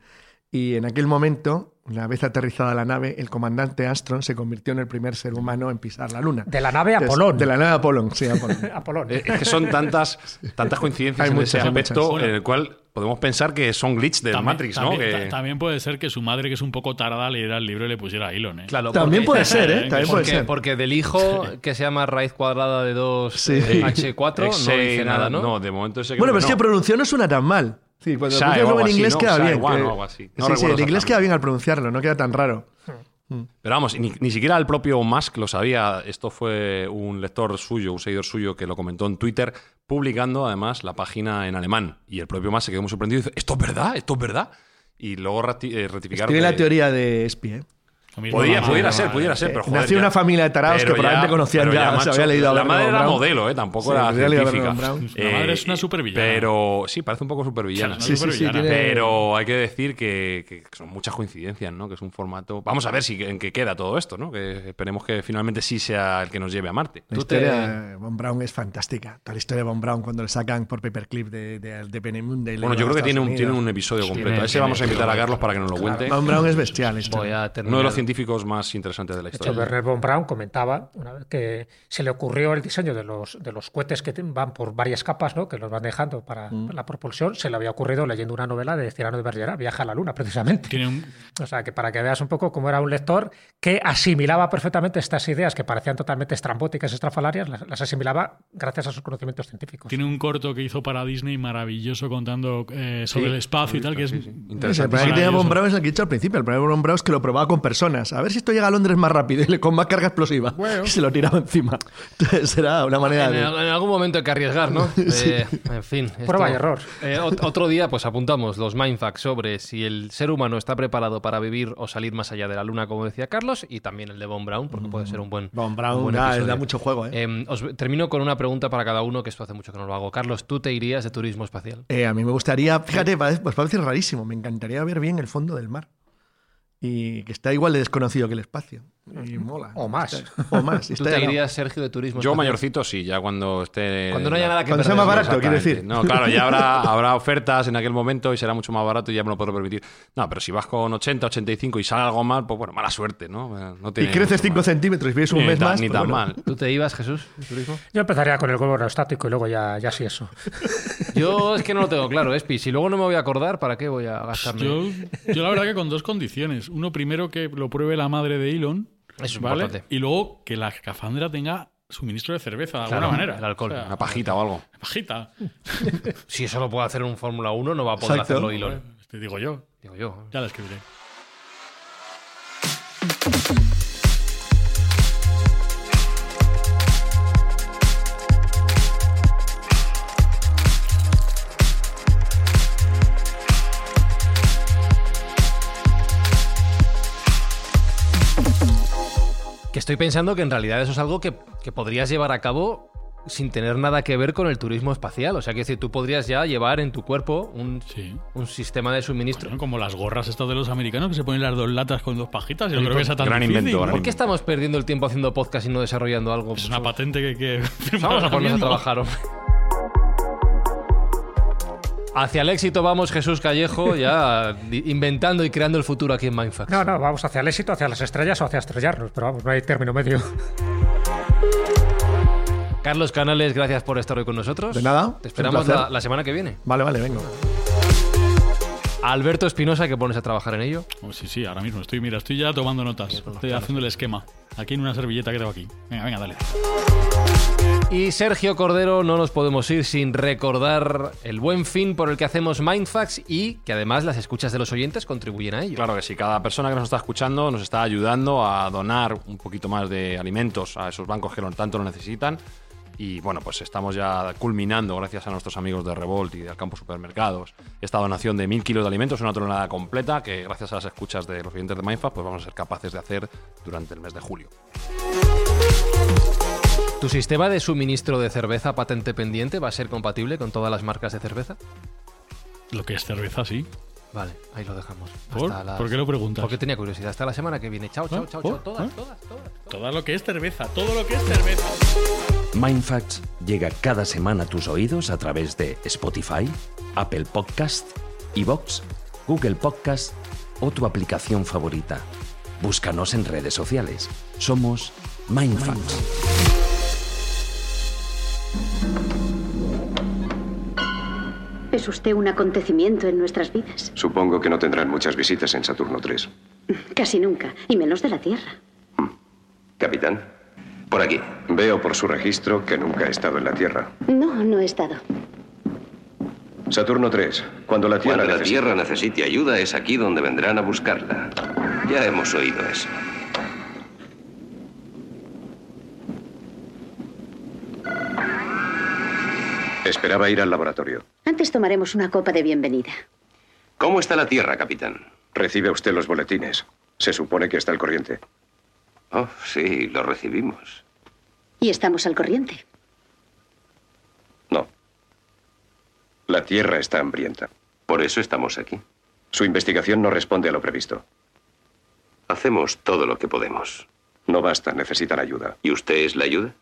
y en aquel momento, una vez aterrizada la nave, el comandante Astron se convirtió en el primer ser humano en pisar la Luna. De la nave Entonces, Apolón. De la nave Apolón, sí, Apolón. <laughs> Apolón. Eh, Es que son tantas, tantas coincidencias Hay en muchas, ese aspecto Bueno. en el cual podemos pensar que son glitch del También- Matrix, también, ¿no? Que- ta- También puede ser que su madre, que es un poco tarada, leyera el libro y le pusiera Elon, ¿eh? Claro, También porque- puede ser, ¿eh? <laughs> También puede porque, ser. porque del hijo que se llama raíz cuadrada de 2 Sí. H4 no dice nada, ¿no? No, de momento ese Bueno, creo pero es que no. pronunciar no suena tan mal. Sí, cuando pronuncias en inglés queda bien. que-. No sí, sí, en inglés queda bien al pronunciarlo, no queda tan raro. Pero vamos, ni, ni siquiera el propio Musk lo sabía. Esto fue un lector suyo, un seguidor suyo, que lo comentó en Twitter, publicando además la página en alemán. Y el propio Musk se quedó muy sorprendido y dice, ¿esto es verdad? ¿Esto es verdad? Y luego rati- eh. Tiene la teoría de Espie. ¿eh? Podía, pudiera ser, pudiera ser, pero joder, Nació ya- una familia de tarados que probablemente conocían pero ya, se había leído a La madre von era modelo, ¿eh? Tampoco Sí, era científica. La madre es una supervillana. Pero sí, parece un poco supervillana. Sí, sí, sí, supervillana. tiene- Pero hay que decir que, que son muchas coincidencias, ¿no? Que es un formato. Vamos a ver si en qué queda todo esto, ¿no? Que esperemos que finalmente sí sea el que nos lleve a Marte. La historia de Von Braun es fantástica. Toda la historia de Von Braun cuando le sacan por paperclip de, de, de le Bueno, yo creo que tiene un, tiene un episodio completo. tiene- a ese vamos a invitar a Carlos para que nos lo cuente. Von Braun es bestial. Voy a Uno terminar. Científicos más interesantes de la De hecho, historia. Werner von Braun comentaba una vez que se le ocurrió el diseño de los, de los cohetes que van por varias capas, ¿no? que los van dejando para Mm. la propulsión. Se le había ocurrido leyendo una novela de Cyrano de Bergerac, Viaja a la Luna, precisamente. Tiene un, O sea, que para que veas un poco cómo era un lector que asimilaba perfectamente estas ideas que parecían totalmente estrambóticas, estrafalarias, las, las asimilaba gracias a sus conocimientos científicos. tiene un corto que hizo para Disney maravilloso contando eh, sobre el espacio y tal, que es... Sí, sí, el Interesante. problema que tenía. Von Braun es el que he dicho al principio. El problema de Von Braun es que lo probaba con personas. A ver si esto llega a Londres más rápido y le- con más carga explosiva. Y se lo tiraba encima. <laughs> Entonces era una manera En, de. en algún momento hay que arriesgar, ¿no? <laughs> Eh, en fin. esto- Prueba y error. Eh, ot- otro día, pues apuntamos los mindfacts sobre si el ser humano está preparado para vivir o salir más allá de la luna, como decía Carlos, y también el de Von Braun, porque puede ser un buen. Von un buen da, mucho juego, ¿eh? Eh, os termino con una pregunta para cada uno, que esto hace mucho que no lo hago. Carlos, ¿tú te irías de turismo espacial? Eh, a mí me gustaría, fíjate, pues parece rarísimo, me encantaría ver bien el fondo del mar. Y que está igual de desconocido que el espacio. Y mola. O más. <laughs> O más. ¿Tú te irías, Sergio, de turismo? Yo espacial? mayorcito sí, ya cuando esté... Cuando no haya nada que Cuando sea más ¿no? barato, quiero decir. No, claro, ya habrá, <laughs> habrá ofertas en aquel momento y será mucho más barato y ya me lo puedo permitir. No, pero si vas con 80, 85 y sale algo mal, pues bueno, mala suerte, ¿no? Eh, no Y creces mucho 5 más. centímetros y vives un Ni mes tan- más. Ni pues tan bueno. mal. ¿Tú te ibas, Jesús, de turismo? Yo empezaría con el globo aerostático y luego ya, ya sí eso. <laughs> Yo es que no lo tengo claro, Espi. Si luego no me voy a acordar, ¿para qué voy a gastarme? Yo, yo la verdad que con dos condiciones. Uno, primero, que lo pruebe la madre de Elon. Eso es ¿vale? importante. Y luego, que la escafandra tenga suministro de cerveza de Claro, alguna manera. el alcohol. O sea, Una pajita o algo. <laughs> pajita. <laughs> Si eso lo puede hacer un Fórmula 1, no va a poder Exacto. hacerlo Elon. Te digo yo. Digo yo. Ya la escribiré. Estoy pensando que en realidad eso es algo que, que podrías llevar a cabo sin tener nada que ver con el turismo espacial. O sea, que decir, tú podrías ya llevar en tu cuerpo un, Sí. un sistema de suministro. Como las gorras estas de los americanos que se ponen las dos latas con dos pajitas. Yo Sí, creo que esa tan gran difícil. invento, gran ¿Por qué estamos perdiendo el tiempo haciendo podcast y no desarrollando algo? Es una patente que... que Pues Vamos a <laughs> ponernos a trabajar, hombre. Hacia el éxito vamos, Jesús Callejo, ya inventando y creando el futuro aquí en Mindfax. No, no, vamos hacia el éxito, hacia las estrellas o hacia estrellarnos, pero vamos, no hay término medio. Carlos Canales, gracias por estar hoy con nosotros. De nada, Te esperamos la, la semana que viene. Vale, vale, vengo. Alberto Espinosa, que pones a trabajar en ello. Oh, sí, sí, ahora mismo estoy, mira, estoy ya tomando notas. Estoy haciendo el esquema. Aquí en una servilleta que tengo aquí. Venga, venga, dale. Y Sergio Cordero, no nos podemos ir sin recordar el buen fin por el que hacemos Mindfax y que además las escuchas de los oyentes contribuyen a ello. Claro que sí, cada persona que nos está escuchando nos está ayudando a donar un poquito más de alimentos a esos bancos que tanto lo necesitan. Y bueno, pues estamos ya culminando, gracias a nuestros amigos de Revolt y del Campo Supermercados, esta donación de mil kilos de alimentos, una tonelada completa, que gracias a las escuchas de los oyentes de Mindfast, pues vamos a ser capaces de hacer durante el mes de julio. ¿Tu sistema de suministro de cerveza patente pendiente va a ser compatible con todas las marcas de cerveza? Lo que es cerveza, sí. Vale, ahí lo dejamos. ¿Por? Las- ¿Por qué lo preguntas? Porque tenía curiosidad. Hasta la semana que viene. Chao, chao, ¿Eh? chao, chao. Todas, ¿Eh? todas, todas. Todo lo que es cerveza, todo lo que es cerveza. Mindfacts llega cada semana a tus oídos a través de Spotify, Apple Podcast, Evox, Google Podcast o tu aplicación favorita. Búscanos en redes sociales. Somos Mindfacts. Es usted un acontecimiento en nuestras vidas. Supongo que no tendrán muchas visitas en Saturno 3. Casi nunca, y menos de la Tierra. Capitán. Por aquí. Veo por su registro que nunca ha estado en la Tierra. No, no he estado. Saturno 3. Cuando la Tierra, Cuando la necesite- Tierra necesite ayuda, es aquí donde vendrán a buscarla. Ya hemos oído eso. Esperaba ir al laboratorio. Antes tomaremos una copa de bienvenida. ¿Cómo está la Tierra, capitán? Recibe usted los boletines. Se supone que está al corriente. Oh, sí, lo recibimos. Y estamos al corriente. No. La Tierra está hambrienta. Por eso estamos aquí. Su investigación no responde a lo previsto. Hacemos todo lo que podemos. No basta, necesitan ayuda. ¿Y usted es la ayuda?